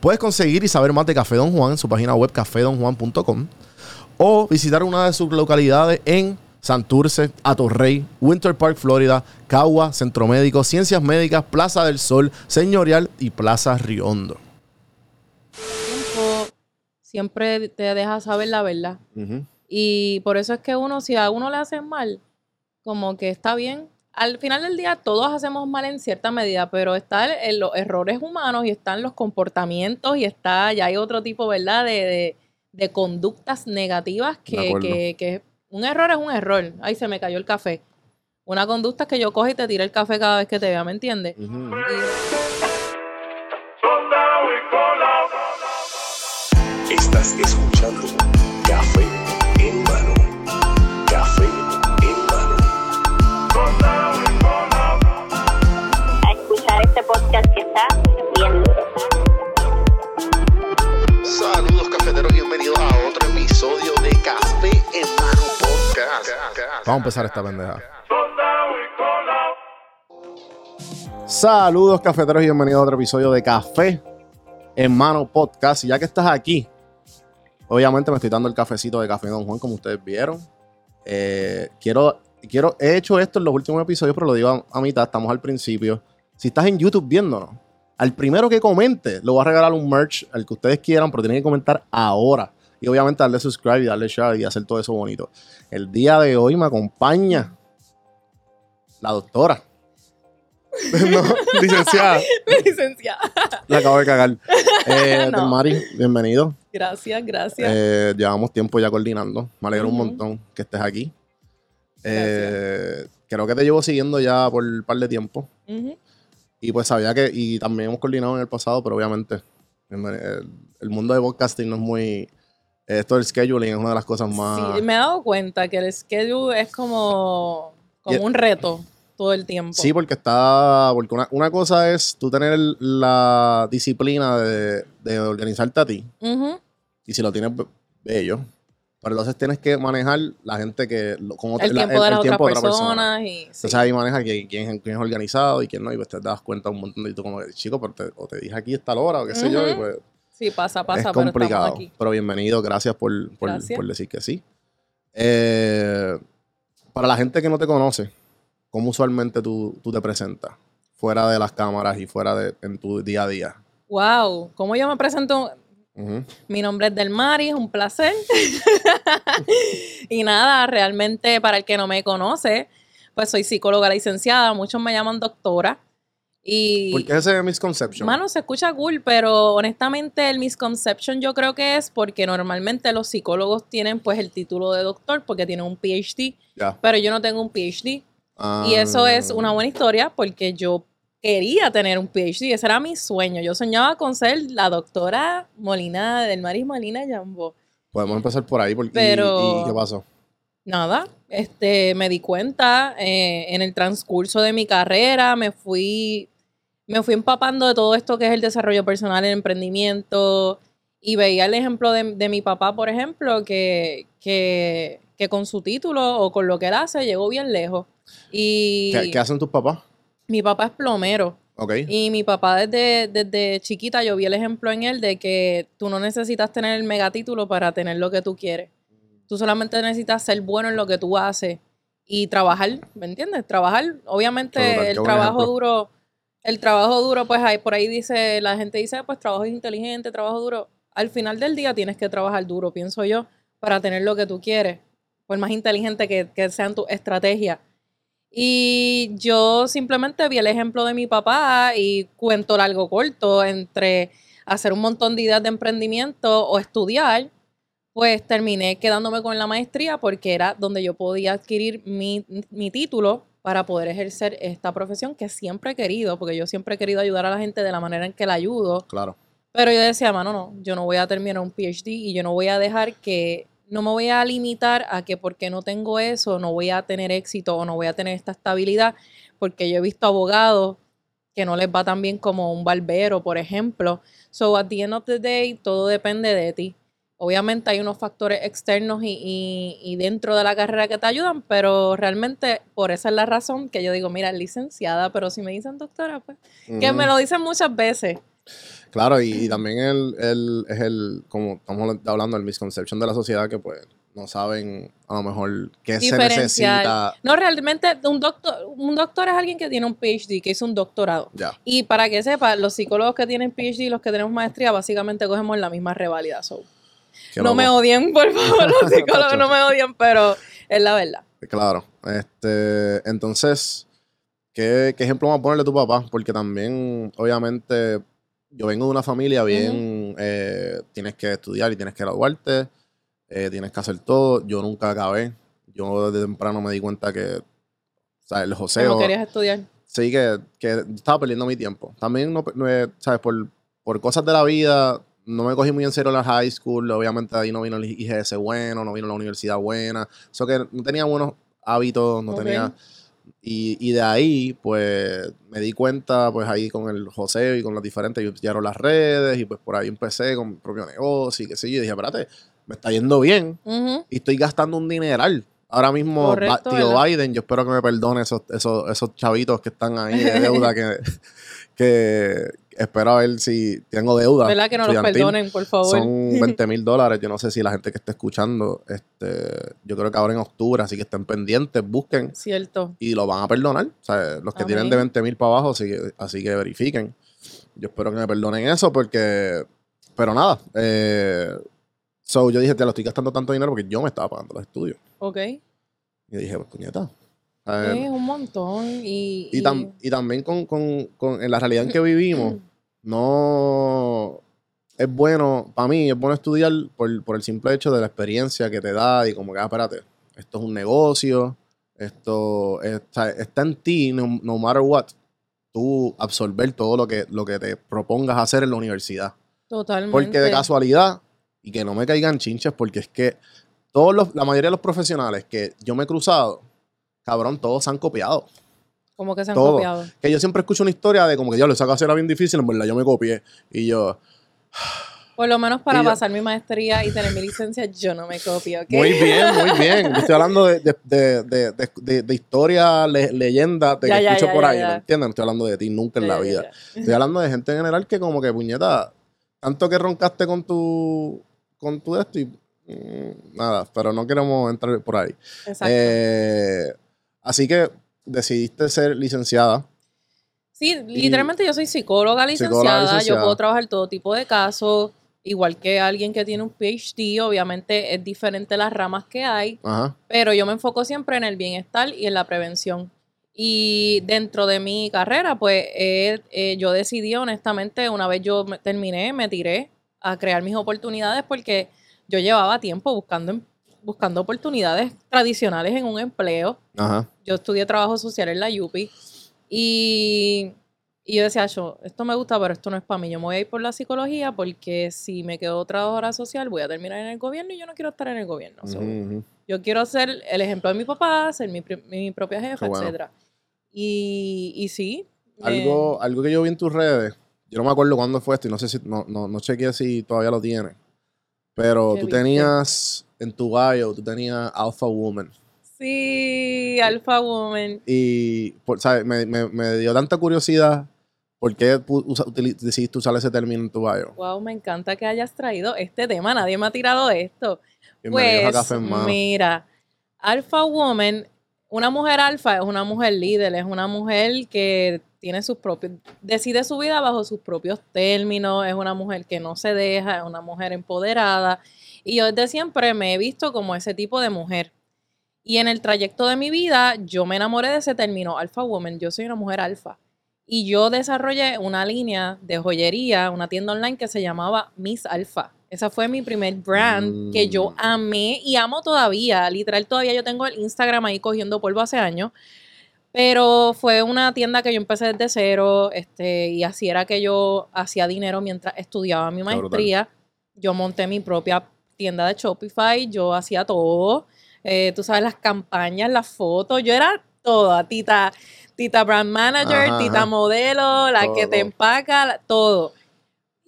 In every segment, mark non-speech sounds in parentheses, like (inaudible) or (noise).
Puedes conseguir y saber más de Café Don Juan en su página web cafedonjuan.com o visitar una de sus localidades en Santurce, Atorrey, Winter Park, Florida, Cagua, Centro Médico, Ciencias Médicas, Plaza del Sol, Señorial y Plaza Riondo. tiempo siempre te deja saber la verdad. Y por eso es que uno, si a uno le hacen mal, como que está bien. Al final del día todos hacemos mal en cierta medida, pero están los errores humanos y están los comportamientos y está, ya hay otro tipo, ¿verdad? De, de, de conductas negativas que, que, que un error es un error. Ay, se me cayó el café. Una conducta es que yo cojo y te tire el café cada vez que te vea, ¿me entiendes? Y. Estás escuchando bienvenidos a otro episodio de Café en mano podcast. Vamos a empezar esta pendeja. Saludos cafeteros y bienvenidos a otro episodio de Café en Mano Podcast. Y ya que estás aquí, obviamente me estoy dando el cafecito de Café Don Juan, como ustedes vieron. Eh, quiero, quiero, he hecho esto en los últimos episodios, pero lo digo a, a mitad, estamos al principio. Si estás en YouTube viéndonos, al primero que comente, le voy a regalar un merch, al que ustedes quieran, pero tienen que comentar ahora. Y obviamente darle subscribe y darle share y hacer todo eso bonito. El día de hoy me acompaña la doctora. (laughs) no, licenciada. (laughs) Licenciada. La acabo de cagar. Eh, (laughs) No. Mari, bienvenido. Gracias, gracias. Eh, llevamos tiempo ya coordinando. Me alegro un montón que estés aquí. Eh, creo que te llevo siguiendo ya por un par de tiempo. Ujú. Y pues sabía que, y también hemos coordinado en el pasado, pero obviamente el, el mundo de podcasting no es muy. Esto del scheduling es una de las cosas más. Sí, me he dado cuenta que el schedule es como, como Y- un reto todo el tiempo. Sí, porque está. Porque una, una cosa es tú tener la disciplina de, de organizarte a ti. Ujú. Y si lo tienes be- bello. Pero entonces tienes que manejar la gente que. otra- El la- tiempo de otras tiempo de otra personas. Y, sí. Entonces ahí maneja quién, quién, quién es organizado y quién no. Y pues te das cuenta un montón y tú como, chico, pero te, o te dije aquí esta hora o qué sé yo. Y pues Sí, pasa, pasa, es pero complicado. aquí. Pero bienvenido, gracias por, por, Gracias. por decir que sí. Eh, para la gente que no te conoce, ¿cómo usualmente tú, tú te presentas? Fuera de las cámaras y fuera de en tu día a día. Wow, ¿cómo yo me presento? Mi nombre es Delmari, es un placer. (laughs) y nada, realmente para el que no me conoce, pues soy psicóloga licenciada, muchos me llaman doctora. Y ¿Por qué ese misconception? Mano, se escucha cool, pero honestamente el misconception yo creo que es porque normalmente los psicólogos tienen pues el título de doctor porque tienen un PhD, Ya. pero yo no tengo un PhD. Ah, Y eso es una buena historia porque yo quería tener un PhD, ese era mi sueño. Yo soñaba con ser la doctora Molina, del Maris Molina Jambo. Podemos empezar por ahí. Porque, y- Pero- y, qué pasó? Nada, este, me di cuenta eh, en el transcurso de mi carrera, me fui, me fui empapando de todo esto que es el desarrollo personal, el emprendimiento, y veía el ejemplo de, de mi papá, por ejemplo, que, que, que con su título o con lo que él hace llegó bien lejos. Y ¿Qué, qué hacen tus papás? Mi papá es plomero. Ok. Y mi papá desde, desde chiquita yo vi el ejemplo en él de que tú no necesitas tener el megatítulo para tener lo que tú quieres. Tú solamente necesitas ser bueno en lo que tú haces y trabajar, ¿me entiendes? Trabajar, obviamente el trabajo ejemplo. duro, el trabajo duro, pues ahí, por ahí dice, la gente dice, pues trabajo inteligente, trabajo duro. Al final del día tienes que trabajar duro, pienso yo, para tener lo que tú quieres, por más inteligente que, que sean tus estrategias. Y yo simplemente vi el ejemplo de mi papá y cuento largo corto entre hacer un montón de ideas de emprendimiento o estudiar, pues terminé quedándome con la maestría porque era donde yo podía adquirir mi, mi título para poder ejercer esta profesión que siempre he querido, porque yo siempre he querido ayudar a la gente de la manera en que la ayudo, Claro. Pero yo decía, mano, no, yo no voy a terminar un PhD y yo no voy a dejar que, no me voy a limitar a que porque no tengo eso, no voy a tener éxito o no voy a tener esta estabilidad, porque yo he visto abogados que no les va tan bien como un barbero, por ejemplo. So, at the end of the day, todo depende de ti. Obviamente hay unos factores externos y, y- y dentro de la carrera que te ayudan, pero realmente por esa es la razón que yo digo, mira, licenciada, pero si me dicen doctora, pues, que me lo dicen muchas veces. Claro, y, y también el, el- es el, como estamos hablando, el misconception de la sociedad que pues no saben a lo mejor qué se necesita. No, realmente un doctor, un doctor es alguien que tiene un PhD, que hizo un doctorado. Ya. Y para que sepa, los psicólogos que tienen PhD y los que tenemos maestría, básicamente cogemos la misma revalida. So, no me odien, por favor, los (laughs) psicólogos no me odian, pero es la verdad. Claro. Este, entonces, ¿qué, qué ejemplo vamos a ponerle a tu papá? Porque también, obviamente, yo vengo de una familia bien, eh, tienes que estudiar y tienes que graduarte, eh, tienes que hacer todo. Yo nunca acabé. Yo desde temprano me di cuenta que, o sea, el ¿Cómo joseo... querías estudiar? Sí, que, que estaba perdiendo mi tiempo. También, no, no, eh, ¿sabes? Por, por cosas de la vida, no me cogí muy en serio la high school. Obviamente ahí no vino el IGS bueno, no vino la universidad buena. Eso que no tenía buenos hábitos, no tenía... Y, y de ahí, pues, me di cuenta, pues, ahí con el José y con las diferentes, y llegaron las redes, y pues por ahí empecé con mi propio negocio, y qué sé yo, y dije, espérate, me está yendo bien, y estoy gastando un dineral. Ahora mismo, Correcto, tío ¿verdad? Biden, yo espero que me perdone esos, esos, esos chavitos que están ahí de deuda que, (laughs) que espero a ver si tengo deuda. ¿Verdad que no los perdonen, por favor? Son (laughs) 20 mil dólares. Yo no sé si la gente que esté escuchando, este, yo creo que ahora en octubre, así que estén pendientes, busquen Cierto. y lo van a perdonar. O sea, los que Amén. tienen de 20 mil para abajo, así que, así que verifiquen. Yo espero que me perdonen eso porque... Pero nada. Eh, so, yo dije, te lo estoy gastando tanto dinero porque yo me estaba pagando los estudios. Ok. Y dije, pues puñeta. Es un montón. Y, y, tam- y también con, con- con- en la realidad en que vivimos, (clears throat) no es bueno, para mí es bueno estudiar por, por el simple hecho de la experiencia que te da y como que, ah, espérate, esto es un negocio, esto está, está en ti, no, no matter what, tú absorber todo lo que, lo que te propongas hacer en la universidad. Totalmente. Porque de casualidad, y que no me caigan chinches, porque es que todos los, la mayoría de los profesionales que yo me he cruzado, cabrón, todos se han copiado. Como que se han copiado. Que yo siempre escucho una historia de como que yo esa clase era bien difícil, en verdad yo me copié. Y yo, Por lo menos para pasar mi maestría y tener mi licencia, yo no me copio. ¿ok? muy bien, (laughs) muy bien. Yo estoy hablando de, de, de, de, historia, le- leyenda, de Ya, que ya, escucho ya, por ya, ahí, ya. ¿me entiendes? No estoy hablando de ti nunca en Ya, la ya, vida. ya. Estoy hablando de gente en general que como que, puñeta, tanto que roncaste con tu, con tu esto y mm, nada, pero no queremos entrar por ahí. Exacto. Eh, así que decidiste ser licenciada. Sí, literalmente yo soy psicóloga licenciada, Psicóloga yo puedo trabajar todo tipo de casos, igual que alguien que tiene un PhD, obviamente es diferente las ramas que hay, Ajá. pero yo me enfoco siempre en el bienestar y en la prevención. Y dentro de mi carrera, pues eh, eh, yo decidí honestamente, una vez yo terminé, me tiré a crear mis oportunidades porque yo llevaba tiempo buscando, em- buscando oportunidades tradicionales en un empleo Ajá. yo estudié trabajo social en la UPI y, y yo decía, yo, esto me gusta, pero esto no es para mí. Yo me voy a ir por la psicología porque si me quedo trabajadora social voy a terminar en el gobierno y yo no quiero estar en el gobierno. Ujú, ujú. Yo quiero ser el ejemplo de mi papá, ser mi, mi propia jefa, bueno. etcétera. Y, y sí. Algo, algo que yo vi en tus redes, yo no me acuerdo cuándo fue esto y no sé si, no, no, no chequeé si todavía lo tienes. Pero ¿Qué tú tenías en tu bio, tú tenías Alpha Woman. Sí, Alpha Woman. Y por, ¿sabes? Me, me, me dio tanta curiosidad por qué pu- usa- utili- decidiste usar ese término en tu bio. Wow, me encanta que hayas traído este tema. Nadie me ha tirado esto. A Pues, Café en Mano. mira, Alpha Woman, una mujer alfa es una mujer líder, es una mujer que tiene sus propios, decide su vida bajo sus propios términos, es una mujer que no se deja, es una mujer empoderada. Y yo desde siempre me he visto como ese tipo de mujer. Y en el trayecto de mi vida, yo me enamoré de ese término, Alpha Woman. Yo soy una mujer alfa. Y yo desarrollé una línea de joyería, una tienda online que se llamaba Miss Alpha. Esa fue mi primer brand que yo Mm. amé y amo todavía. Literal, todavía yo tengo el Instagram ahí cogiendo polvo hace años. Pero fue una tienda que yo empecé desde cero, este, y así era que yo hacía dinero mientras estudiaba mi maestría. Yo monté mi propia tienda de Shopify, yo hacía todo. Eh, tú sabes, las campañas, las fotos, yo era toda, tita, tita brand manager, Ajá, tita ajá. modelo, la que te empaca, todo.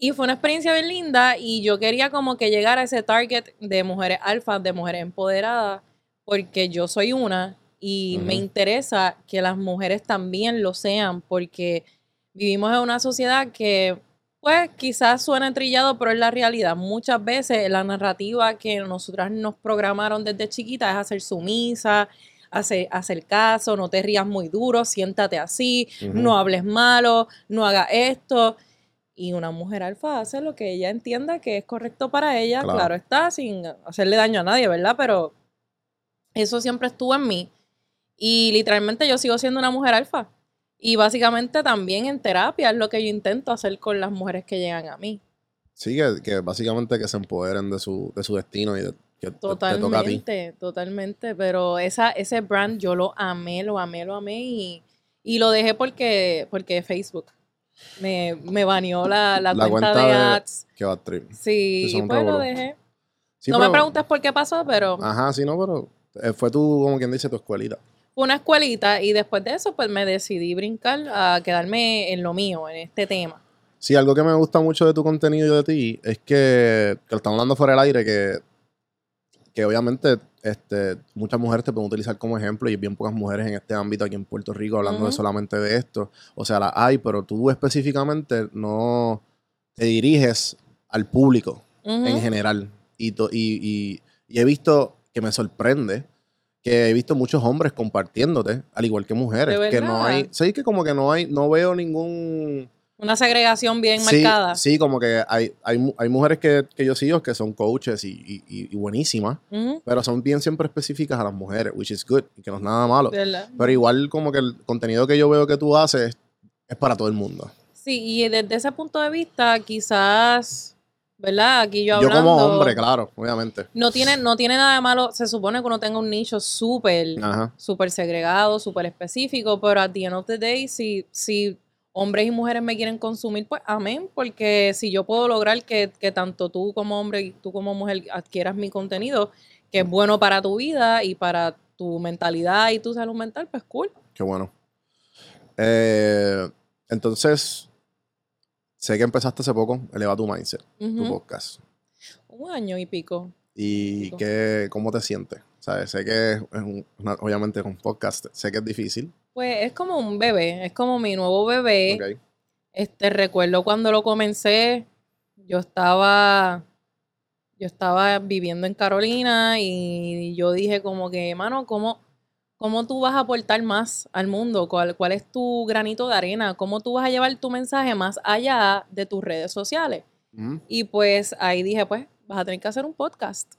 Y fue una experiencia bien linda y yo quería como que llegar a ese target de mujeres alfa, de mujeres empoderadas, porque yo soy una y me interesa que las mujeres también lo sean, porque vivimos en una sociedad que, pues, quizás suena trillado, pero es la realidad. Muchas veces la narrativa que nosotras nos programaron desde chiquita es hacer sumisa, hacer, hacer caso, no te rías muy duro, siéntate así, no hables malo, no hagas esto. Y una mujer alfa hace lo que ella entienda que es correcto para ella, Claro. claro, está, sin hacerle daño a nadie, ¿verdad? Pero eso siempre estuvo en mí. Y literalmente yo sigo siendo una mujer alfa. Y básicamente también en terapia es lo que yo intento hacer con las mujeres que llegan a mí. Sí, que, que básicamente que se empoderen de su, de su destino y de, que te- te, toca a ti. Totalmente, totalmente. Pero esa, ese brand yo lo amé, lo amé, lo amé y, y lo dejé porque, porque Facebook me, me baneó la, la La cuenta, cuenta de de- ads. Que va a trip. Sí, y pues lo dejé. Sí, no me preguntes por qué pasó, pero Ajá, sí, no, pero eh, fue tú, como quien dice, tu escuelita. fue una escuelita y después de eso pues me decidí brincar a quedarme en lo mío, en este tema. Sí, algo que me gusta mucho de tu contenido y de ti es que, que lo estamos hablando fuera del aire, que, que obviamente este, muchas mujeres te pueden utilizar como ejemplo y bien pocas mujeres en este ámbito aquí en Puerto Rico hablando de solamente de esto. O sea, las hay, pero tú específicamente no te diriges al público en general. Y, to- y, y- y he visto que me sorprende que he visto muchos hombres compartiéndote, al igual que mujeres. ¿De que no hay, sí, que como que no hay, no veo ningún Una segregación bien sí, marcada. Sí, como que hay, hay, hay mujeres que, que yo sigo que son coaches y, y- buenísimas, pero son bien siempre específicas a las mujeres, which is good, y que no es nada malo. verdad. Pero igual como que el contenido que yo veo que tú haces es para todo el mundo. Sí, y desde ese punto de vista, quizás, ¿verdad? Aquí yo Yo, hablando. como hombre, claro, obviamente. No tiene, no tiene nada de malo. Se supone que uno tenga un nicho súper, súper segregado, súper específico, pero at the end of the day, si, si hombres y mujeres me quieren consumir, pues amén, porque si yo puedo lograr que, que tanto tú como hombre y tú como mujer adquieras mi contenido, que es bueno para tu vida y para tu mentalidad y tu salud mental, pues cool. Qué bueno. Eh, entonces, sé que empezaste hace poco, Eleva tu Mindset, tu podcast. Un año y pico. ¿Y qué, cómo te sientes? ¿Sabes? Sé que es un- una- obviamente con podcast, sé que es difícil. Pues es como un bebé, es como mi nuevo bebé. ok. Este, recuerdo cuando lo comencé, yo estaba, yo estaba viviendo en Carolina y yo dije como que, mano, ¿cómo, cómo tú vas a aportar más al mundo? ¿Cuál, cuál es tu granito de arena? ¿Cómo tú vas a llevar tu mensaje más allá de tus redes sociales? Ujú. Y pues ahí dije, pues, vas a tener que hacer un podcast.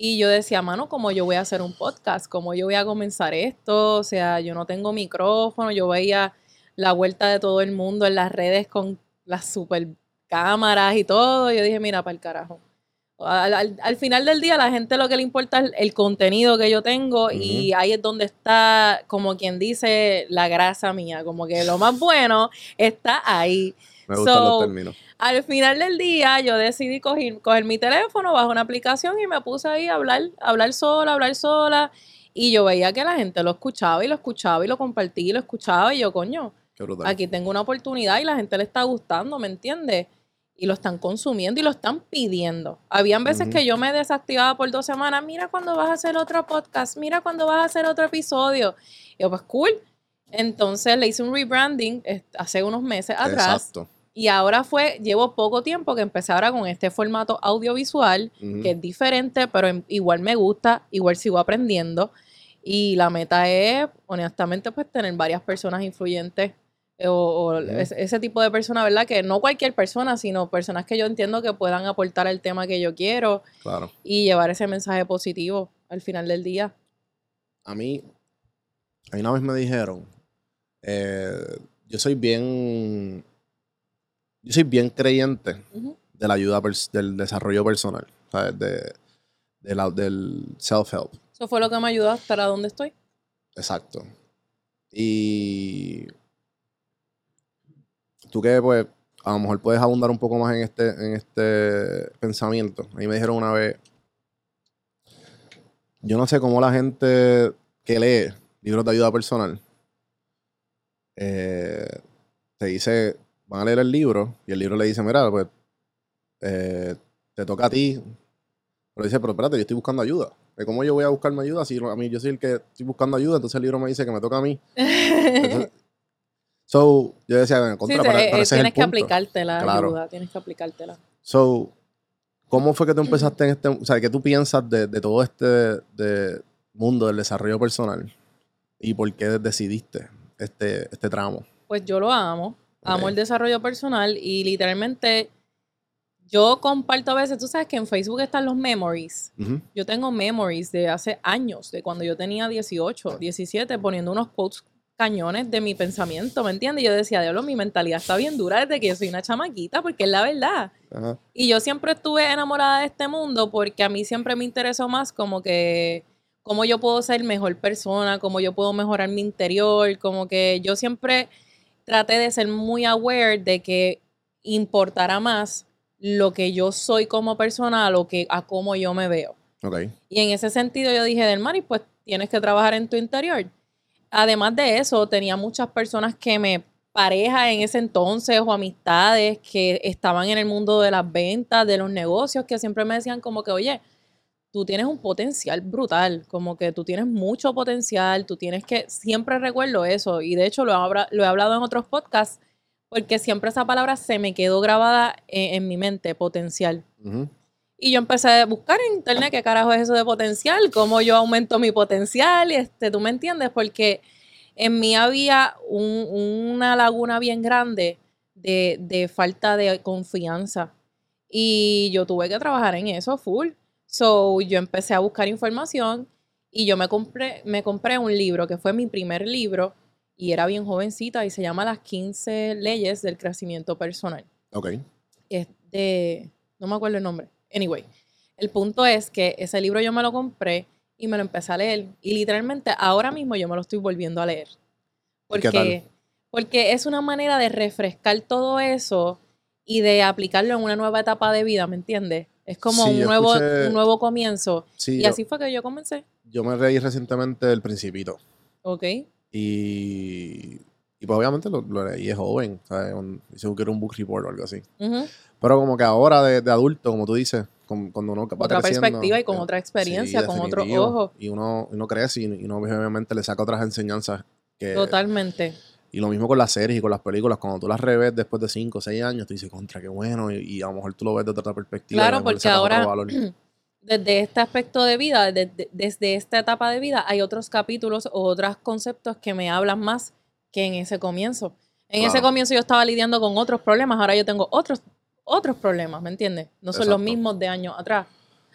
Y yo decía, mano, ¿cómo yo voy a hacer un podcast? ¿Cómo yo voy a comenzar esto? O sea, yo no tengo micrófono, yo veía la vuelta de todo el mundo en las redes con las super cámaras y todo. Yo dije, mira, para el carajo. Al, al- al final del día, la gente lo que le importa es el contenido que yo tengo y ahí es donde está, como quien dice, la grasa mía. Como que lo más bueno está ahí. Me gustan So, los términos. Al final del día, yo decidí coger, coger mi teléfono bajo una aplicación y me puse ahí a hablar, a hablar sola, a hablar sola. Y yo veía que la gente lo escuchaba y lo escuchaba y lo compartía y lo escuchaba. Y yo, coño, aquí tengo una oportunidad y la gente le está gustando, ¿me entiendes? Y lo están consumiendo y lo están pidiendo. Habían veces que yo me desactivaba por dos semanas. Mira cuando vas a hacer otro podcast, mira cuando vas a hacer otro episodio. Y yo, pues cool. Entonces le hice un rebranding hace unos meses atrás. Exacto. Y ahora fue, llevo poco tiempo que empecé ahora con este formato audiovisual, que es diferente, pero em- igual me gusta, igual sigo aprendiendo. Y la meta es, honestamente, pues tener varias personas influyentes eh, o, ese, ese tipo de personas, ¿verdad? Que no cualquier persona, sino personas que yo entiendo que puedan aportar al tema que yo quiero Claro. y llevar ese mensaje positivo al final del día. A mí, a mí una vez me dijeron, eh, yo soy bien, yo soy bien creyente de la ayuda, del desarrollo personal, ¿sabes? De, de la- del self-help. Eso fue lo que me ayudó a estar a donde estoy. Exacto. Y tú que pues a lo mejor puedes abundar un poco más en este, en este pensamiento. A mí me dijeron una vez, yo no sé cómo la gente que lee libros de ayuda personal eh, te dice, van a leer el libro y el libro le dice, mira, pues eh, te toca a ti. Pero dice, pero espérate, yo estoy buscando ayuda. ¿De ¿Cómo yo voy a buscarme ayuda si a mí yo soy el que estoy buscando ayuda? Entonces el libro me dice que me toca a mí. (laughs) Entonces, so, yo decía, en Sí, contra, pero- eh, pero ese es el tienes que punto. aplicarte la Claro. ayuda, tienes que aplicártela. So, ¿cómo fue que tú empezaste en este, o sea, qué tú piensas de, de todo este de mundo del desarrollo personal y por qué decidiste este, este tramo? Pues yo lo amo, amo el desarrollo personal y literalmente yo comparto a veces, tú sabes que en Facebook están los memories. Yo tengo memories de hace años, de cuando yo tenía 18, 17, poniendo unos quotes cañones de mi pensamiento, ¿me entiendes? Yo decía, Diablo, mi mentalidad está bien dura desde que yo soy una chamaquita, porque es la verdad. Y yo siempre estuve enamorada de este mundo porque a mí siempre me interesó más como que cómo yo puedo ser mejor persona, cómo yo puedo mejorar mi interior, como que yo siempre traté de ser muy aware de que importara más lo que yo soy como persona a lo que a cómo yo me veo. Ok. Y en ese sentido yo dije, del Mari, pues tienes que trabajar en tu interior. Además de eso, tenía muchas personas que me, pareja en ese entonces o amistades que estaban en el mundo de las ventas, de los negocios, que siempre me decían como que, oye, tú tienes un potencial brutal, como que tú tienes mucho potencial, tú tienes que, siempre recuerdo eso, y de hecho lo, lo he hablado en otros podcasts, porque siempre esa palabra se me quedó grabada en, en mi mente, potencial. Y yo empecé a buscar en internet qué carajo es eso de potencial, cómo yo aumento mi potencial, este, tú me entiendes, porque en mí había un- una laguna bien grande de, de falta de confianza. Y yo tuve que trabajar en eso full. So yo empecé a buscar información y yo me compré, me compré un libro que fue mi primer libro y era bien jovencita y se llama Las 15 leyes del crecimiento personal Ok. es de, no me acuerdo el nombre. Anyway, el punto es que ese libro yo me lo compré y me lo empecé a leer. Y literalmente ahora mismo yo me lo estoy volviendo a leer. ¿Y qué Porque, porque es una manera de refrescar todo eso y de aplicarlo en una nueva etapa de vida, ¿me entiendes? Es como Sí, un, nuevo, escuché- un nuevo comienzo. Sí, y yo, así fue que yo comencé. yo me reí recientemente del Principito. ¿Ok? Y, y pues obviamente lo, lo leí de joven. ¿sabes? Un, que era un book report o algo así. Pero como que ahora de, de adulto, como tú dices, con- cuando uno va Otra perspectiva y con eh, otra experiencia, sí, con otro ojo. Y uno, uno crece y, y uno obviamente le saca otras enseñanzas. Que, Totalmente. Y lo mismo con las series y con las películas. Cuando tú las revés después de 5 o 6 años, tú dices, contra, qué bueno. Y, y a lo mejor tú lo ves de otra perspectiva. Claro, porque ahora (clears throat) desde este aspecto de vida, de- de- desde esta etapa de vida, hay otros capítulos o otros conceptos que me hablan más que en ese comienzo. En ese Claro. comienzo yo estaba lidiando con otros problemas, ahora yo tengo otros, otros problemas, ¿me entiendes? No son los Exacto. mismos de años atrás.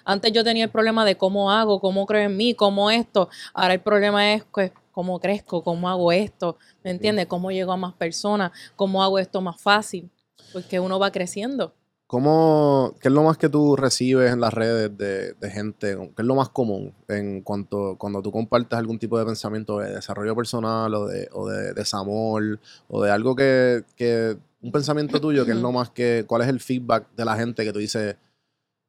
Antes yo tenía el problema de cómo hago, cómo creo en mí, cómo esto. Ahora el problema es pues, cómo crezco, cómo hago esto, ¿me entiendes? Cómo llego a más personas, cómo hago esto más fácil, porque uno va creciendo. ¿Cómo, ¿Qué es lo más que tú recibes en las redes de, de gente? ¿Qué es lo más común en cuanto cuando tú compartes algún tipo de pensamiento de desarrollo personal o de, o de desamor o de algo que, que un pensamiento tuyo que es lo (clears throat) más que, cuál es el feedback de la gente que tú dices,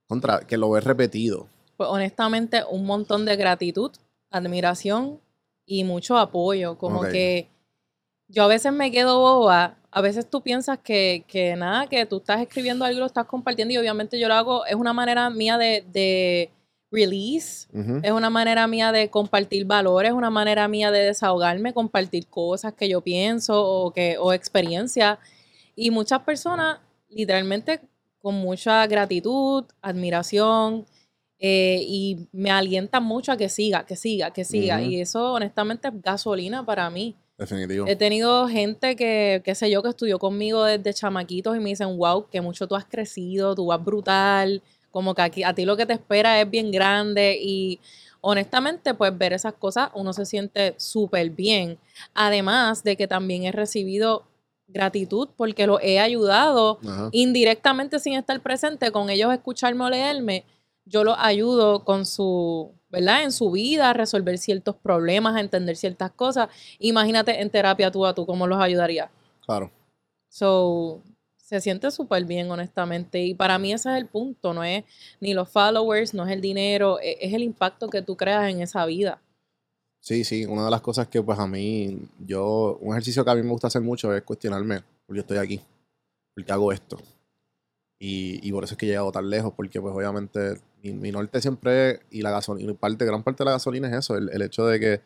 contra, que lo ves repetido? Pues honestamente, un montón de gratitud, admiración y mucho apoyo. Como Ok. que yo a veces me quedo boba. A veces tú piensas que, que nada, que tú estás escribiendo algo y lo estás compartiendo y obviamente yo lo hago, es una manera mía de, de release, Ujú. es una manera mía de compartir valores, es una manera mía de desahogarme, compartir cosas que yo pienso o, que, o experiencias. Y muchas personas, literalmente, con mucha gratitud, admiración, eh, y me alientan mucho a que siga, que siga, que siga. Y eso, honestamente, es gasolina para mí. Definitivo. He tenido gente que, qué sé yo, que estudió conmigo desde chamaquitos y me dicen, wow, que mucho tú has crecido, tú vas brutal, como que aquí, a ti lo que te espera es bien grande y honestamente, pues ver esas cosas uno se siente súper bien. Además de que también he recibido gratitud porque los he ayudado Ajá. indirectamente sin estar presente, con ellos escucharme o leerme, yo los ayudo con su, ¿verdad? En su vida, a resolver ciertos problemas, a entender ciertas cosas. Imagínate en terapia tú a tú, ¿cómo los ayudaría? Claro. So, se siente súper bien, honestamente. Y para mí ese es el punto, no es ni los followers, no es el dinero, e- es el impacto que tú creas en esa vida. Sí, sí, una de las cosas que pues a mí, yo, un ejercicio que a mí me gusta hacer mucho es cuestionarme, porque estoy aquí, porque hago esto. Y, y por eso es que he llegado tan lejos, porque pues obviamente mi, mi norte siempre, y la gasolina, y parte, gran parte de la gasolina es eso, el, el hecho de que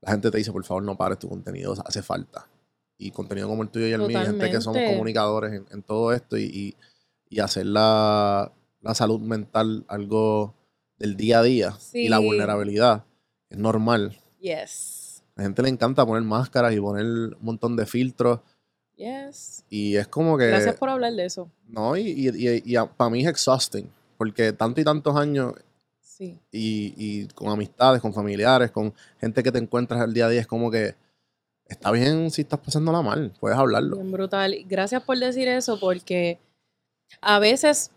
la gente te dice, por favor, no pares tu contenido, hace falta. Y contenido como el tuyo y el mío, gente que somos comunicadores en, en todo esto, y, y, y hacer la, la salud mental algo del día a día, y la vulnerabilidad, es normal. Yes. A la gente le encanta poner máscaras y poner un montón de filtros. Yes. Y es como que. Gracias por hablar de eso. No, y, y, y, para mí es exhausting. Porque tanto y tantos años Sí. y, y con amistades, con familiares, con gente que te encuentras al día a día, es como que está bien si estás pasándola mal, puedes hablarlo. Bien brutal. Gracias por decir eso, porque a veces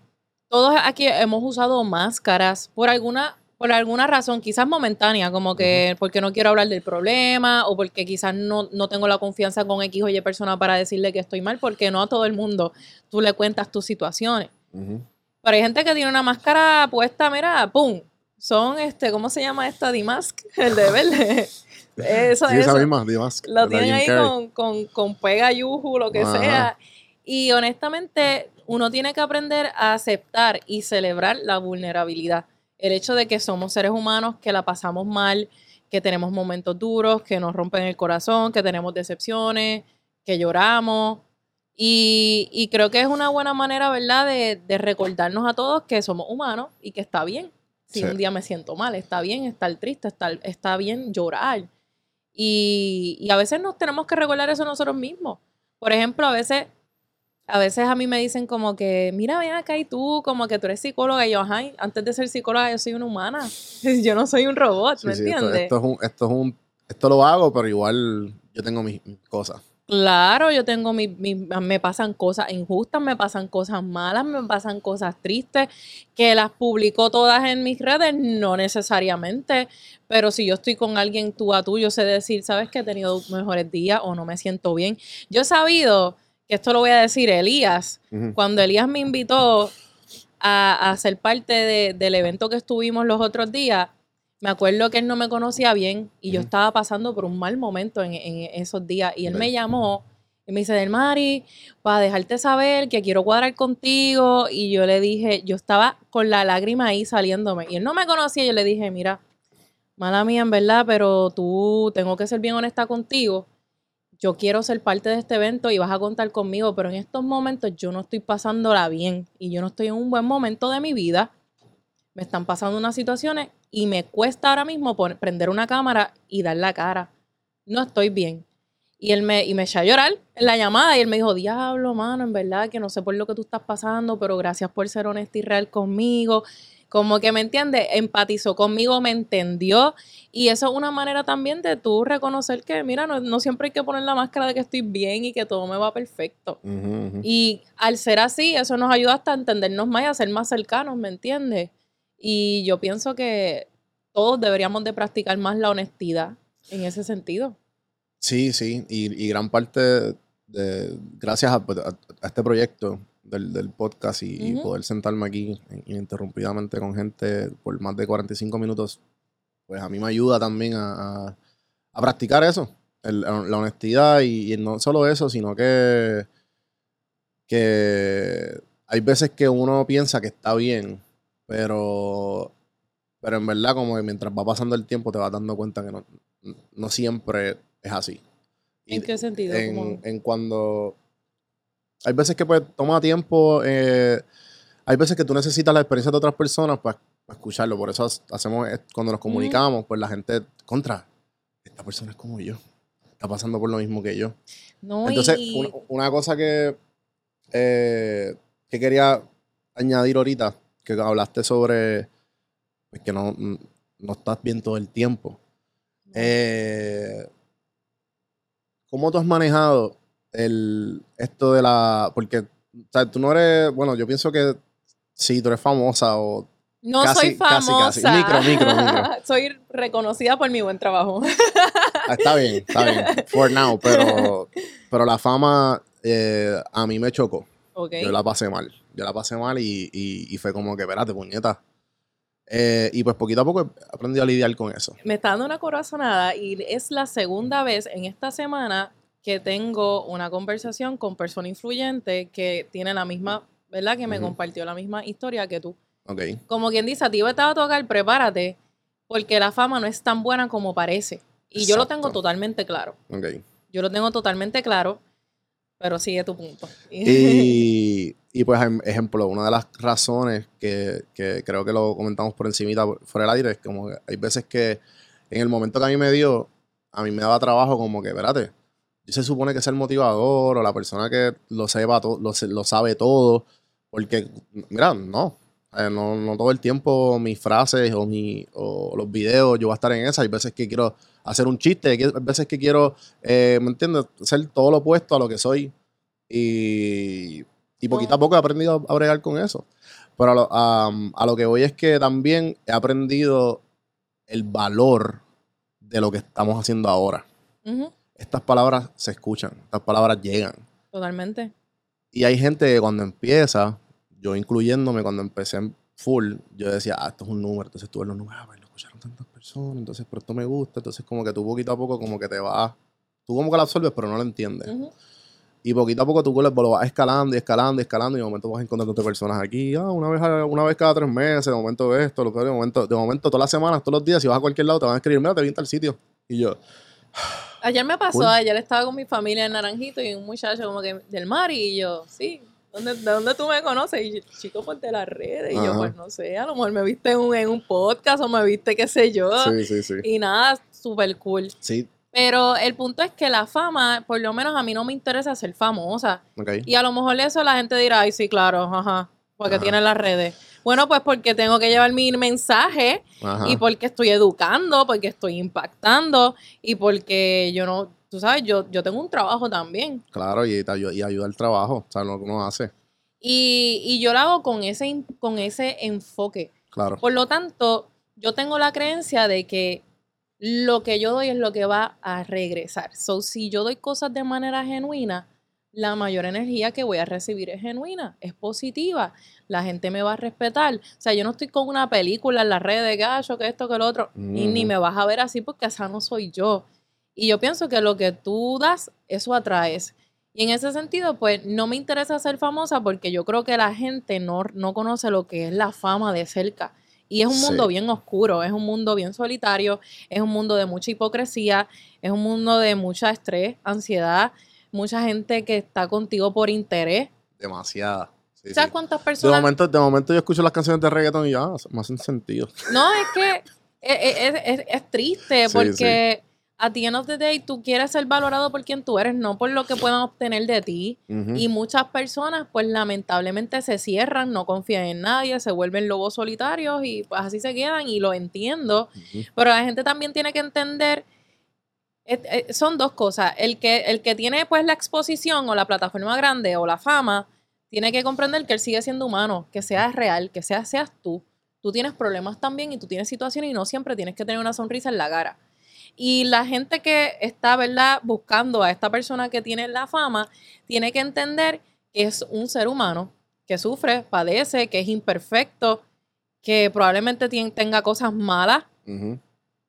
todos aquí hemos usado máscaras por alguna, por alguna razón, quizás momentánea, como que porque no quiero hablar del problema o porque quizás no, no tengo la confianza con X o Y persona para decirle que estoy mal, porque no a todo el mundo tú le cuentas tus situaciones. Ujú. Pero hay gente que tiene una máscara puesta, mira, ¡pum! Son, este, ¿cómo se llama esta? Dimask, (laughs) el de verde. (laughs) Eso, Sí, esa eso. misma, Dimas. Lo tienen ahí con, con, con pega yuju, lo que Ajá. sea. Y honestamente, uno tiene que aprender a aceptar y celebrar la vulnerabilidad. El hecho de que somos seres humanos, que la pasamos mal, que tenemos momentos duros, que nos rompen el corazón, que tenemos decepciones, que lloramos. Y, y creo que es una buena manera, ¿verdad?, de, de recordarnos a todos que somos humanos y que está bien. Si Sí. un día me siento mal, está bien estar triste, está, está bien llorar. Y, y a veces nos tenemos que recordar eso nosotros mismos. Por ejemplo, a veces, a veces a mí me dicen como que, mira, ven acá y tú, como que tú eres psicóloga. Y yo, ajá, antes de ser psicóloga yo soy una humana. (laughs) Yo no soy un robot, ¿me sí, entiendes? esto es un, esto es un, esto lo hago, pero igual yo tengo mis, mis cosas. Claro, yo tengo mi, mi- me pasan cosas injustas, me pasan cosas malas, me pasan cosas tristes, que las publico todas en mis redes, no necesariamente, pero si yo estoy con alguien tú a tú, yo sé decir, sabes que he tenido mejores días o no me siento bien. Yo he sabido, que esto lo voy a decir, Elías, cuando Elías me invitó a, a ser parte de- del evento que estuvimos los otros días, me acuerdo que él no me conocía bien y yo estaba pasando por un mal momento en, en esos días. Y él me llamó y me dice, Del Mari, para dejarte saber que quiero cuadrar contigo. Y yo le dije, yo estaba con la lágrima ahí saliéndome. Y él no me conocía. Yo le dije, mira, mala mía, en verdad, pero tú tengo que ser bien honesta contigo. Yo quiero ser parte de este evento y vas a contar conmigo, pero en estos momentos yo no estoy pasándola bien y yo no estoy en un buen momento de mi vida. Me están pasando unas situaciones y me cuesta ahora mismo pon- prender una cámara y dar la cara. No estoy bien. Y él me, y me eché a llorar en la llamada y él me dijo, diablo, mano, en verdad que no sé por lo que tú estás pasando, pero gracias por ser honesta y real conmigo. Como que me entiende, empatizó conmigo, me entendió. Y eso es una manera también de tú reconocer que, mira, no, no siempre hay que poner la máscara de que estoy bien y que todo me va perfecto. Y al ser así, eso nos ayuda hasta a entendernos más y a ser más cercanos, ¿me entiendes? Y yo pienso que todos deberíamos de practicar más la honestidad en ese sentido. Sí, sí, y, y gran parte de, gracias a, pues, a- a este proyecto del, del podcast y, poder sentarme aquí ininterrumpidamente con gente por más de 45 minutos, pues a mí me ayuda también a, a- a practicar eso, el- la honestidad y, y no solo eso, sino que, que hay veces que uno piensa que está bien, pero, pero en verdad como que mientras va pasando el tiempo te vas dando cuenta que no, no siempre es así. Y ¿En qué sentido? En, cuando... Hay veces que pues toma tiempo, eh, hay veces que tú necesitas la experiencia de otras personas para, para escucharlo. Por eso ha- hacemos, eh, cuando nos comunicamos, pues la gente, contra, esta persona es como yo, está pasando por lo mismo que yo. no, Entonces, y- una, una cosa que, eh, que quería añadir ahorita, que hablaste sobre pues, que no, no estás bien todo el tiempo. Eh, ¿Cómo tú has manejado el, esto de la... Porque o sea, tú no eres... Bueno, yo pienso que sí, tú eres famosa o No Casi, soy casi, famosa. casi. Micro, micro, micro. (laughs) soy reconocida por mi buen trabajo. (laughs) Ah, Está bien, está bien. For now, pero, pero la fama eh, a mí me chocó. Yo la pasé mal. Yo la pasé mal y, y, y fue como que, espérate, puñeta. Eh, y pues poquito a poco he aprendido a lidiar con eso. Me está dando una corazonada y es la segunda vez en esta semana que tengo una conversación con persona influyente que tiene la misma, ¿verdad? Que me Ujú. compartió la misma historia que tú. Ok. Como quien dice, a ti te va a tocar, prepárate, porque la fama no es tan buena como parece. Y yo lo tengo Exacto. totalmente claro. Ok. Yo lo tengo totalmente claro, pero sigue tu punto. Y, (laughs) y pues, em- ejemplo, una de las razones que, que creo que lo comentamos por encimita fuera del aire es como que hay veces que en el momento que a mí me dio, a mí me daba trabajo como que, espérate, yo se supone que es el motivador o la persona que lo sepa, to- lo, lo sabe todo, porque, mira, no, eh, no, no todo el tiempo mis frases o, mi, o los videos yo voy a estar en esa, hay veces que quiero hacer un chiste, hay veces que quiero, eh, ¿me entiendes?, ser todo lo opuesto a lo que soy. Y, y poquito a poco he aprendido a bregar con eso. Pero a lo, am, a lo que voy es que también he aprendido el valor de lo que estamos haciendo ahora. Estas palabras se escuchan, estas palabras llegan. Totalmente. Y hay gente que cuando empieza, yo incluyéndome cuando empecé en full, yo decía, ah, esto es un número, entonces tú ves los números, ah, pues lo escucharon tantas personas, entonces, pero esto me gusta, entonces como que tú poquito a poco como que te vas, tú como que lo absorbes, pero no lo entiendes. Ujú. Y poquito a poco tú lo lo vas escalando y escalando y escalando y de momento vas encontrando personas aquí, ah, una vez, a- una vez cada tres meses, de momento esto, lo que de momento, de momento todas las semanas, todos los días, si vas a cualquier lado te van a escribir, mira, te vi en tal sitio. Y yo, (sighs) Ayer me pasó, Cool. ayer estaba con mi familia en Naranjito y un muchacho como que del mar y yo, sí, ¿dónde, ¿de dónde tú me conoces? Y yo, chico, pues de las redes. Y yo, Ajá. pues no sé, a lo mejor me viste en un, en un podcast o me viste qué sé yo. sí, sí, sí. Y nada, súper cool. Sí, Pero el punto es que la fama, por lo menos a mí no me interesa ser famosa. Y a lo mejor eso la gente dirá, ay, sí, claro, ajá, porque Ajá. tiene las redes. Bueno, pues porque tengo que llevar mi mensaje Ajá. y porque estoy educando, porque estoy impactando y porque yo no, tú sabes, yo, yo tengo un trabajo también. Claro, y, y ayuda al trabajo, o sea, lo que uno hace. Y, y yo lo hago con ese, con ese enfoque. Claro. Por lo tanto, yo tengo la creencia de que lo que yo doy es lo que va a regresar. So, si yo doy cosas de manera genuina, la mayor energía que voy a recibir es genuina, es positiva. La gente me va a respetar. O sea, yo no estoy con una película en las redes de gallo, que esto, que lo otro, y ni me vas a ver así porque esa no soy yo. Y yo pienso que lo que tú das, eso atraes. Y en ese sentido, pues no me interesa ser famosa porque yo creo que la gente no, no conoce lo que es la fama de cerca. Y es un Sí. mundo bien oscuro, es un mundo bien solitario, es un mundo de mucha hipocresía, es un mundo de mucha estrés, ansiedad, mucha gente que está contigo por interés. Demasiada. Sí, ¿Sabes sí. cuántas De personas? momento, de momento yo escucho las canciones de reggaeton y ya, me hacen sentido. No, es que es, es- es- es triste porque at the end of the day tú quieres ser valorado por quien tú eres, no por lo que puedan obtener de ti. Y muchas personas, pues lamentablemente se cierran, no confían en nadie, se vuelven lobos solitarios y pues así se quedan y lo entiendo. Pero la gente también tiene que entender, et- eh, son dos cosas. El que, el que tiene pues la exposición o la plataforma grande o la fama, tiene que comprender que él sigue siendo humano, que sea real, que sea, seas tú. Tú tienes problemas también y tú tienes situaciones y no siempre tienes que tener una sonrisa en la cara. Y la gente que está, ¿verdad?, buscando a esta persona que tiene la fama, tiene que entender que es un ser humano, que sufre, padece, que es imperfecto, que probablemente tenga cosas malas.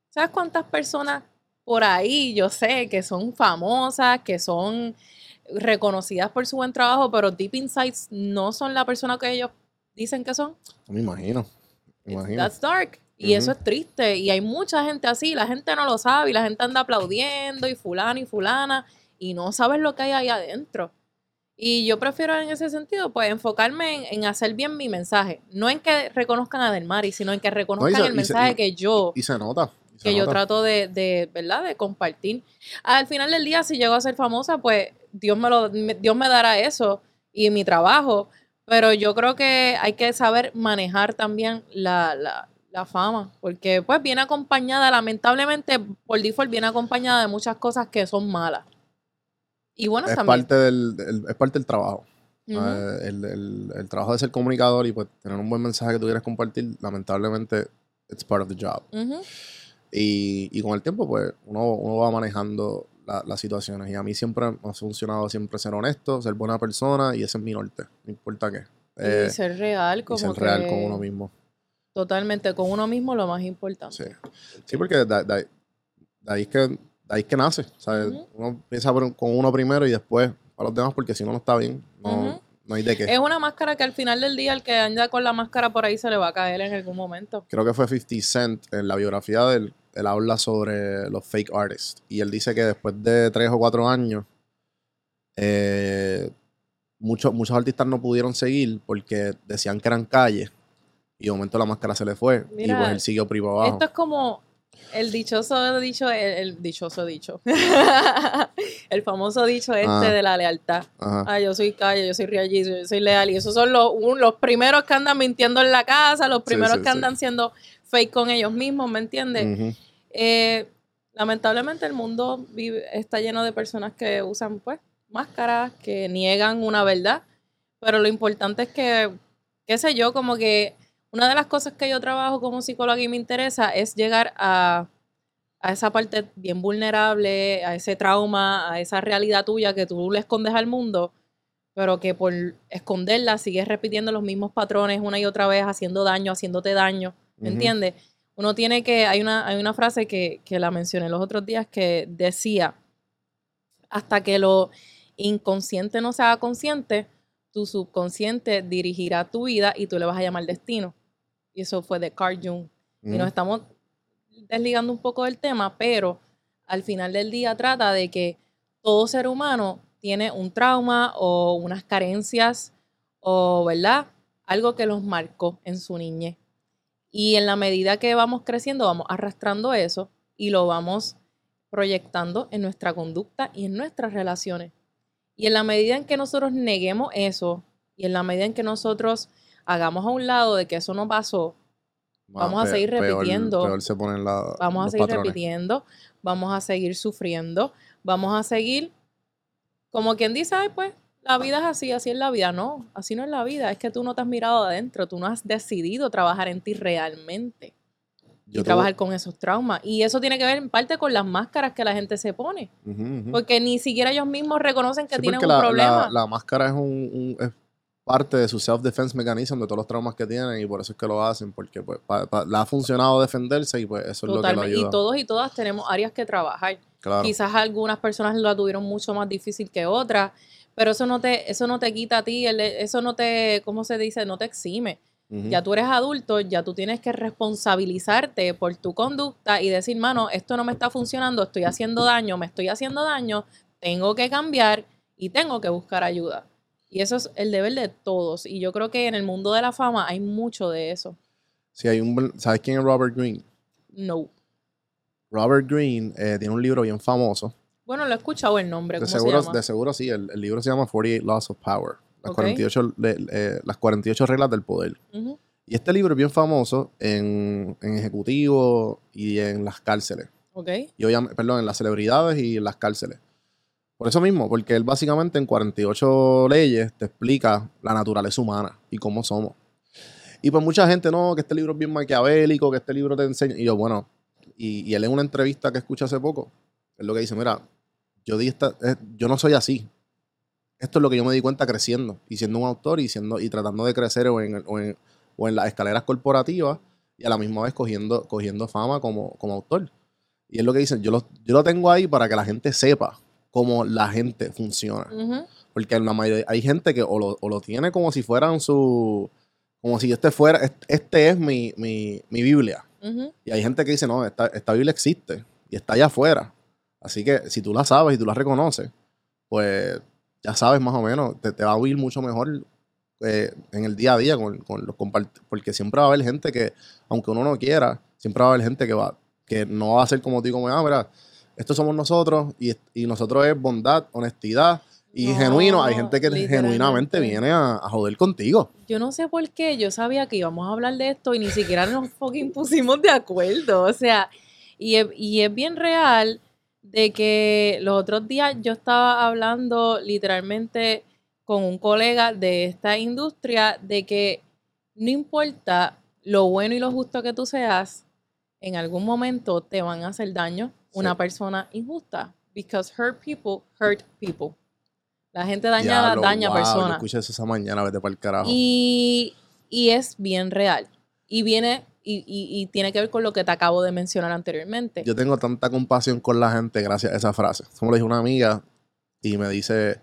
¿Sabes cuántas personas por ahí yo sé que son famosas, que son reconocidas por su buen trabajo, pero deep insights no son la persona que ellos dicen que son? Me imagino. Me imagino. That's dark. Y eso es triste. Y hay mucha gente así. La gente no lo sabe y la gente anda aplaudiendo y fulano y fulana y no sabes lo que hay ahí adentro. Y yo prefiero en ese sentido, pues, enfocarme en, en hacer bien mi mensaje. No en que reconozcan a Del Mari, sino en que reconozcan se- el se- mensaje y- que yo, Y se nota. y se que yo trato de, de, ¿verdad? De compartir. Al final del día, si llego a ser famosa, pues Dios me, lo, Dios me dará eso y mi trabajo. Pero yo creo que hay que saber manejar también la, la, la fama, porque pues viene acompañada, lamentablemente, por default viene acompañada de muchas cosas que son malas. Y bueno, Es también. parte, del, del- es parte del trabajo. Eh, el, el- el trabajo de ser comunicador y pues tener un buen mensaje que tú quieres compartir, lamentablemente, it's part of the job. Y, y con el tiempo, pues, uno, uno va manejando la- las situaciones. Y a mí siempre me ha funcionado siempre ser honesto, ser buena persona, y ese es mi norte, no importa qué. Eh, y ser real, y como ser real con uno mismo. Totalmente, con uno mismo lo más importante. Sí, sí porque de, de- de ahí es que, de ahí es que nace. ¿sabes? Uno por- con uno primero y después a los demás, porque si no, no está bien. No, no hay de qué. Es una máscara que al final del día el que anda con la máscara por ahí se le va a caer en algún momento. creo que fue 50 Cent, en la biografía de él, él habla sobre los fake artists. Y él dice que después de tres o cuatro años, eh, muchos, muchos artistas no pudieron seguir porque decían que eran calles. Y de momento la máscara se le fue. y pues él siguió privado abajo. Esto es como el dichoso dicho, el, el dichoso dicho. (laughs) el famoso dicho este de la lealtad. Ajá. Ah, yo soy calle, yo soy realista, yo soy leal. Y esos son los, un- los primeros que andan mintiendo en la casa, los primeros sí, que sí. andan siendo fake con ellos mismos, ¿me entiendes? Eh, lamentablemente el mundo vive- está lleno de personas que usan pues máscaras, que niegan una verdad, pero lo importante es que, qué sé yo, como que una de las cosas que yo trabajo como psicóloga y me interesa es llegar a, a esa parte bien vulnerable, a ese trauma, a esa realidad tuya que tú le escondes al mundo, pero que por esconderla sigues repitiendo los mismos patrones una y otra vez, haciendo daño, haciéndote daño, ¿me entiendes? Uno tiene que, hay una, hay una frase que, que la mencioné los otros días que decía, hasta que lo inconsciente no se haga consciente, tu subconsciente dirigirá tu vida y tú le vas a llamar destino. Y eso fue de Carl Jung. Y nos Ujú. estamos desligando un poco del tema, pero al final del día trata de que todo ser humano tiene un trauma o unas carencias o, ¿verdad? Algo que los marcó en su niñez. Y en la medida que vamos creciendo, vamos arrastrando eso y lo vamos proyectando en nuestra conducta y en nuestras relaciones. Y en la medida en que nosotros neguemos eso y en la medida en que nosotros hagamos a un lado de que eso no pasó, Más vamos a seguir repitiendo. peor se ponen la- vamos a seguir patrones. repitiendo, vamos a seguir sufriendo, vamos a seguir, como quien dice, ay, pues la vida es así, así es la vida. No, así no es la vida, es que tú no te has mirado adentro, tú no has decidido trabajar en ti realmente Yo y trabajar con esos traumas. Y eso tiene que ver en parte con las máscaras que la gente se pone, porque ni siquiera ellos mismos reconocen que Sí, tienen un la, problema. La, la máscara es, un, un- es parte de su self-defense mechanism de todos los traumas que tienen y por eso es que lo hacen, porque pues, pa- pa- le ha funcionado defenderse y pues eso es lo que Totalmente. le Y ayuda. todos y todas tenemos áreas que trabajar. claro. Quizás algunas personas lo tuvieron mucho más difícil que otras, pero eso no te, eso no te quita a ti, el- eso no te, ¿cómo se dice? No te exime. Ya tú eres adulto, ya tú tienes que responsabilizarte por tu conducta y decir, mano, esto no me está funcionando, estoy haciendo daño, me estoy haciendo daño, tengo que cambiar y tengo que buscar ayuda. Y eso es el deber de todos. Y yo creo que en el mundo de la fama hay mucho de eso. Sí, hay un, ¿Sabes quién es Robert Greene? No. Robert Greene eh, tiene un libro bien famoso. Bueno, lo he escuchado el nombre. De ¿Cómo seguro, se llama? de seguro sí, el, el libro se llama 48 Laws of Power. Las, Ok. 48, le- eh, las 48 reglas del poder. Y este libro es bien famoso en, en ejecutivos y en las cárceles. Ok. y obviamente, perdón, en las celebridades y en las cárceles. Por eso mismo, porque él básicamente en 48 leyes te explica la naturaleza humana y cómo somos. Y pues mucha gente, no, que este libro es bien maquiavélico, que este libro te enseña. Y yo, bueno, y, y él en una entrevista que escuché hace poco, es lo que dice, mira, yo, di esta, eh, yo no soy así. Esto es lo que yo me di cuenta creciendo y siendo un autor y, siendo, y tratando de crecer o en, o en, o en las escaleras corporativas y a la misma vez cogiendo, cogiendo fama como, como autor. Y es lo que dicen, yo lo, yo lo tengo ahí para que la gente sepa cómo la gente funciona. Ujú. Porque en la mayoría, hay gente que o lo, o lo tiene como si fueran su... Como si este fuera, este, este es mi, mi, mi Biblia. Ujú. Y hay gente que dice, no, esta, esta Biblia existe y está allá afuera. Así que si tú la sabes y tú la reconoces, pues ya sabes más o menos, te, te va a oír mucho mejor eh, en el día a día con, con los porque siempre va a haber gente que, aunque uno no quiera, siempre va a haber gente que va, que no va a ser como tú como, ah, mira, estos somos nosotros y, y nosotros es bondad, honestidad y No, genuino. Hay gente que genuinamente viene a, a joder contigo. Yo no sé por qué, yo sabía que íbamos a hablar de esto y ni siquiera nos (laughs) fucking pusimos de acuerdo. O sea, y es, y es bien real de que los otros días yo estaba hablando literalmente con un colega de esta industria de que no importa lo bueno y lo justo que tú seas, en algún momento te van a hacer daño una Sí. persona injusta. Because hurt people hurt people. La gente dañada Diablo, daña wow, Yo personas. escuché eso esa mañana, vete para el carajo. Y, y es bien real. Y viene y, y- y tiene que ver con lo que te acabo de mencionar anteriormente. Yo tengo tanta compasión con la gente gracias a esa frase. Como le dije a una amiga y me dice,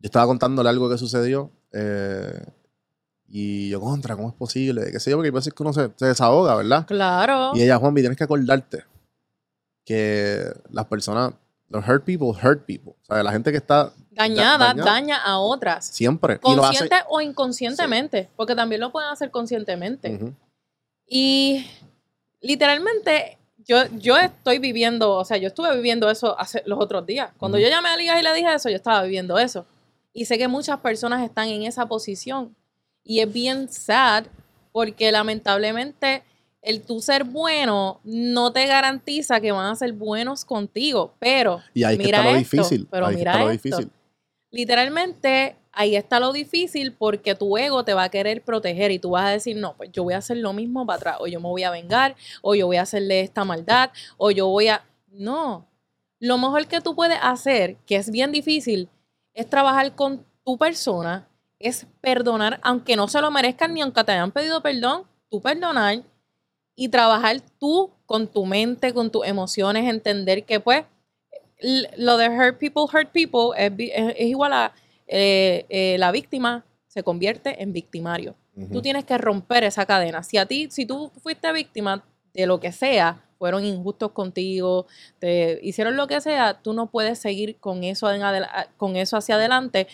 yo estaba contándole algo que sucedió eh, y yo, contra, ¿cómo es posible? ¿Qué sé yo? Porque hay veces que uno se, se desahoga, ¿verdad? Claro. Y ella, Juanvi, tienes que acordarte que las personas, los hurt people, hurt people. O sea, la gente que está dañada, dañada. daña a otras. siempre. y lo hace- Consciente o inconscientemente. Porque también lo pueden hacer conscientemente. Ujú. Y literalmente yo, yo estoy viviendo, o sea, yo estuve viviendo eso hace, los otros días. Cuando Ujú. yo llamé a Ligas y le dije eso, yo estaba viviendo eso. Y sé que muchas personas están en esa posición. Y es bien sad porque lamentablemente el tú ser bueno no te garantiza que van a ser buenos contigo. Pero Y ahí mira está lo esto, difícil. Pero ahí mira está lo esto. difícil. Literalmente, ahí está lo difícil porque tu ego te va a querer proteger y tú vas a decir, no, pues yo voy a hacer lo mismo para atrás, o yo me voy a vengar, o yo voy a hacerle esta maldad, o yo voy a... No, lo mejor que tú puedes hacer, que es bien difícil, es trabajar con tu persona, es perdonar, aunque no se lo merezcan ni aunque te hayan pedido perdón, tú perdonar y trabajar tú con tu mente, con tus emociones, entender que pues lo de hurt people, hurt people es, es- es igual a eh, eh, la víctima se convierte en victimario. Tú tienes que romper esa cadena. Si a ti, si tú fuiste víctima de lo que sea, fueron injustos contigo, te hicieron lo que sea, tú no puedes seguir con eso, en con eso hacia adelante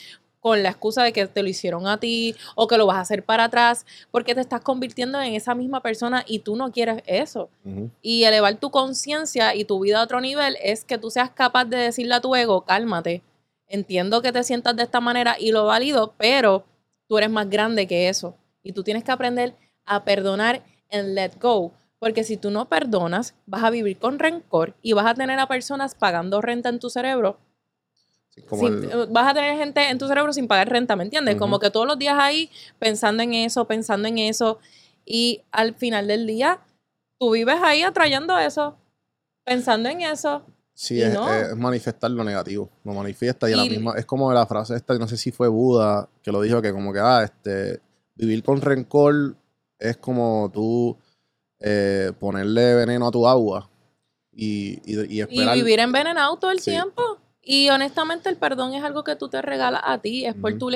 con la excusa de que te lo hicieron a ti o que lo vas a hacer para atrás, porque te estás convirtiendo en esa misma persona y tú no quieres eso y elevar tu conciencia y tu vida a otro nivel es que tú seas capaz de decirle a tu ego, cálmate, entiendo que te sientas de esta manera y lo valido, pero tú eres más grande que eso y tú tienes que aprender a perdonar and let go, porque si tú no perdonas, vas a vivir con rencor y vas a tener a personas pagando renta en tu cerebro. Sí, como sin- el- eh, vas a tener gente en tu cerebro sin pagar renta, ¿me entiendes? Como que todos los días ahí pensando en eso, pensando en eso. Y al final del día, tú vives ahí atrayendo eso, pensando en eso. Sí, Y es, no. es manifestar lo negativo. Lo manifiesta y, a la Y- misma. Es como la frase esta, no sé si fue Buda, que lo dijo, que como que, ah, este. Vivir con rencor es como tú eh, ponerle veneno a tu agua y, y, y Y esperar. vivir envenenado todo el Sí. tiempo. Y honestamente, el perdón es algo que tú te regalas a ti, es por tu,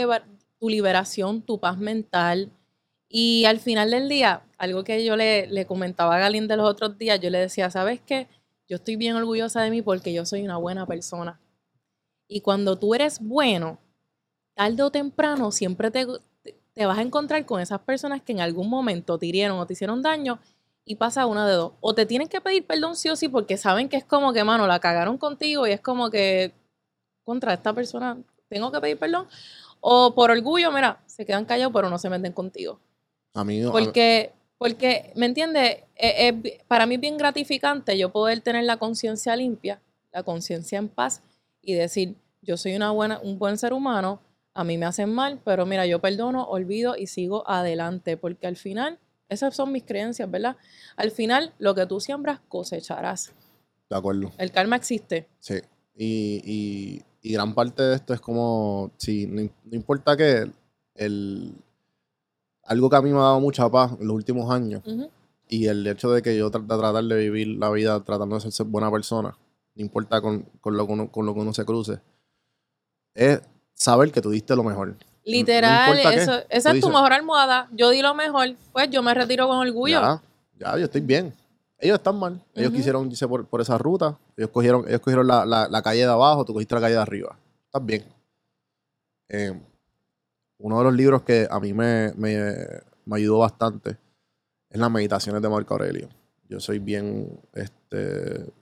tu liberación, tu paz mental. Y al final del día, algo que yo le, le comentaba a Galín de los otros días, yo le decía, ¿sabes qué? Yo estoy bien orgullosa de mí porque yo soy una buena persona. Y cuando tú eres bueno, tarde o temprano siempre te, te- te vas a encontrar con esas personas que en algún momento te hirieron o te hicieron daño y pasa una de dos. O te tienen que pedir perdón sí o sí porque saben que es como que, mano, la cagaron contigo y es como que contra esta persona tengo que pedir perdón. O por orgullo, mira, se quedan callados pero no se meten contigo. A mí, a- Porque, porque ¿me entiendes? Eh, eh, bi- para mí es bien gratificante yo poder tener la conciencia limpia, la conciencia en paz y decir, yo soy una buena, un buen ser humano, a mí me hacen mal, pero mira, yo perdono, olvido y sigo adelante, porque al final, esas son mis creencias, ¿verdad? Al final, lo que tú siembras, cosecharás. de acuerdo. El karma existe. Sí. Y, y, y gran parte de esto es como, sí, no, no importa que el, algo que a mí me ha dado mucha paz en los últimos años y el hecho de que yo tra- de tratar de vivir la vida tratando de ser, buena persona, no importa con, con lo que uno, con lo que uno se cruce, es saber que tú diste lo mejor. Literal, eso, esa es tu mejor almohada. Yo di lo mejor, pues yo me retiro con orgullo. Ya, ya, yo estoy bien. Ellos están mal. Ellos Ujú. quisieron irse por, por esa ruta. Ellos cogieron, ellos cogieron la, la- la calle de abajo, tú cogiste la calle de arriba. Estás bien. Eh, uno de los libros que a mí me, me, me ayudó bastante es las meditaciones de Marco Aurelio. Yo soy bien, este,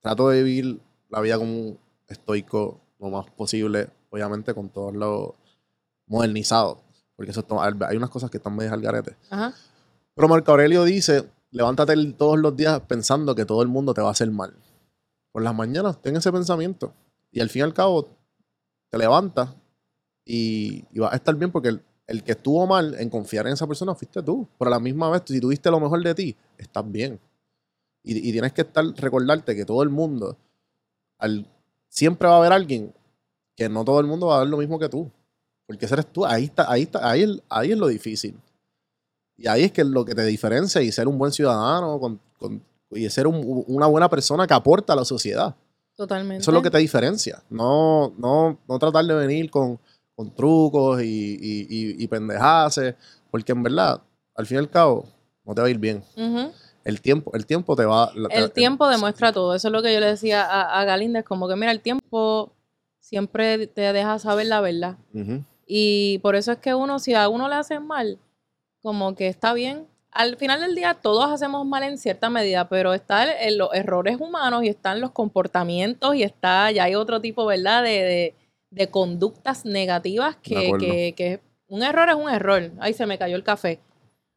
trato de vivir la vida como un estoico lo más posible, obviamente con todo lo modernizado, porque eso hay unas cosas que están medio al garete. Ajá. Pero Marco Aurelio dice, levántate todos los días pensando que todo el mundo te va a hacer mal. Por las mañanas ten ese pensamiento. Y al fin y al cabo, te levantas y, vas a estar bien porque el, que estuvo mal en confiar en esa persona fuiste tú. Pero a la misma vez, si tuviste lo mejor de ti, estás bien. Y, tienes que estar, recordarte que todo el mundo, al, siempre va a haber alguien que no todo el mundo va a ver lo mismo que tú. Porque ese eres tú. Ahí está, ahí está, ahí, ahí es lo difícil. Y ahí es que es lo que te diferencia y ser un buen ciudadano con- con- y ser un- una buena persona que aporta a la sociedad. Totalmente. Eso es lo que te diferencia. No, no, no tratar de venir con, con trucos y, y, y, y pendejaces, porque en verdad, al fin y al cabo, no te va a ir bien. El tiempo, el tiempo te va... El tiempo demuestra todo. Eso es lo que yo le decía a, a Galinda. Es como que, mira, el tiempo siempre te deja saber la verdad. Y por eso es que uno, si a uno le hacen mal, como que está bien. Al final del día todos hacemos mal en cierta medida, pero están los errores humanos y están los comportamientos y está, ya hay otro tipo, ¿verdad? De, de, de conductas negativas que, que, que un error es un error. Ay, se me cayó el café.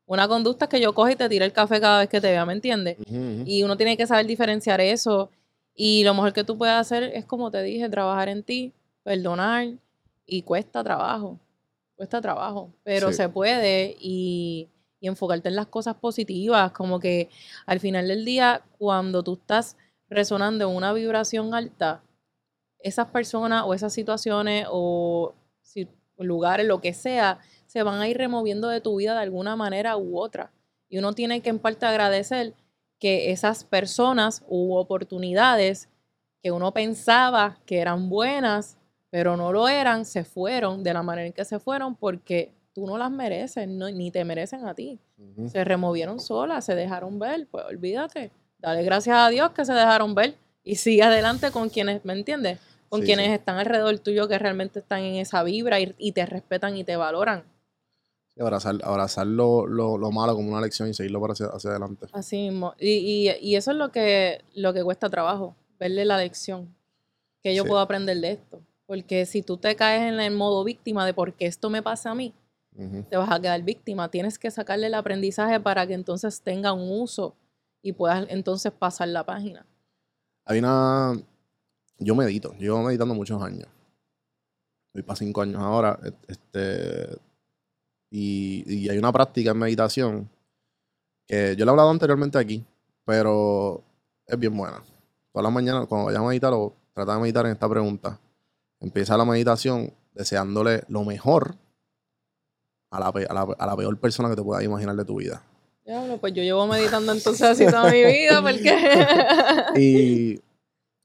Una conducta es que yo cojo y te tire el café cada vez que te vea, ¿me entiendes? Y uno tiene que saber diferenciar eso. Y lo mejor que tú puedes hacer es, como te dije, trabajar en ti, perdonar. Y cuesta trabajo. Cuesta trabajo. Pero Sí. se puede. Y, y enfocarte en las cosas positivas. Como que al final del día, cuando tú estás resonando en una vibración alta, esas personas o esas situaciones o lugares, lo que sea, se van a ir removiendo de tu vida de alguna manera u otra. Y uno tiene que en parte agradecer que esas personas u oportunidades que uno pensaba que eran buenas, pero no lo eran, se fueron de la manera en que se fueron porque tú no las mereces, no- ni te merecen a ti. Se removieron solas, se dejaron ver, pues olvídate. Dale gracias a Dios que se dejaron ver y sigue adelante con quienes, ¿me entiendes? Con Sí, quienes sí. están alrededor tuyo que realmente están en esa vibra y, y te respetan y te valoran. Y abrazar, abrazar lo, lo, lo malo como una lección y seguirlo para hacia, hacia adelante. Así mismo. Y, y- y eso es lo que, lo que cuesta trabajo, verle la lección. Que yo Sí. puedo aprender de esto. Porque si tú te caes en el modo víctima de por qué esto me pasa a mí, te vas a quedar víctima. Tienes que sacarle el aprendizaje para que entonces tenga un uso y puedas entonces pasar la página. Hay una... Yo medito. Llevo meditando muchos años. Voy para cinco años ahora. e- Este, y, y hay una práctica en meditación que yo le he hablado anteriormente aquí, pero es bien buena. Todas las mañanas, cuando vayas a meditar o trata de meditar en esta pregunta, empieza la meditación deseándole lo mejor a la, a la, a la peor persona que te puedas imaginar de tu vida. Diablo, pues yo llevo meditando entonces así toda mi vida, porque... (laughs) Y,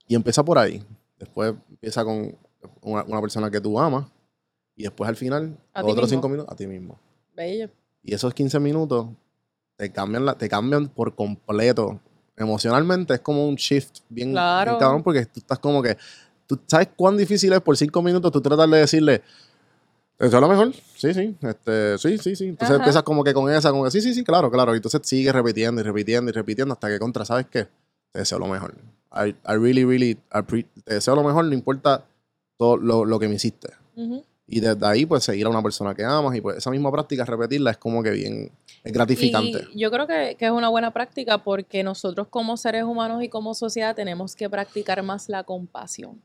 y empieza por ahí. Después empieza con una, una persona que tú amas. Y después al final, los otros cinco minutos, a ti mismo. Bello. Y esos 15 minutos te cambian, la, te cambian por completo. Emocionalmente es como un shift bien, bien Claro. cabrón porque tú estás como que. Tú sabes cuán difícil es por cinco minutos tú tratar de decirle. ¿Eso es lo mejor? Sí, sí. Este, sí, sí, sí. Entonces Ajá. empiezas como que con esa, como que sí, sí, sí, claro, claro. Y entonces sigues repitiendo y repitiendo y repitiendo hasta que contra, ¿sabes qué? Te deseo lo mejor. I, I really, really, appre- te deseo lo mejor, no importa todo lo, lo que me hiciste. Ujú. Y desde ahí, pues, seguir a una persona que amas y pues esa misma práctica, repetirla, es como que bien, es gratificante. Y yo creo que, que es una buena práctica porque nosotros como seres humanos y como sociedad tenemos que practicar más la compasión.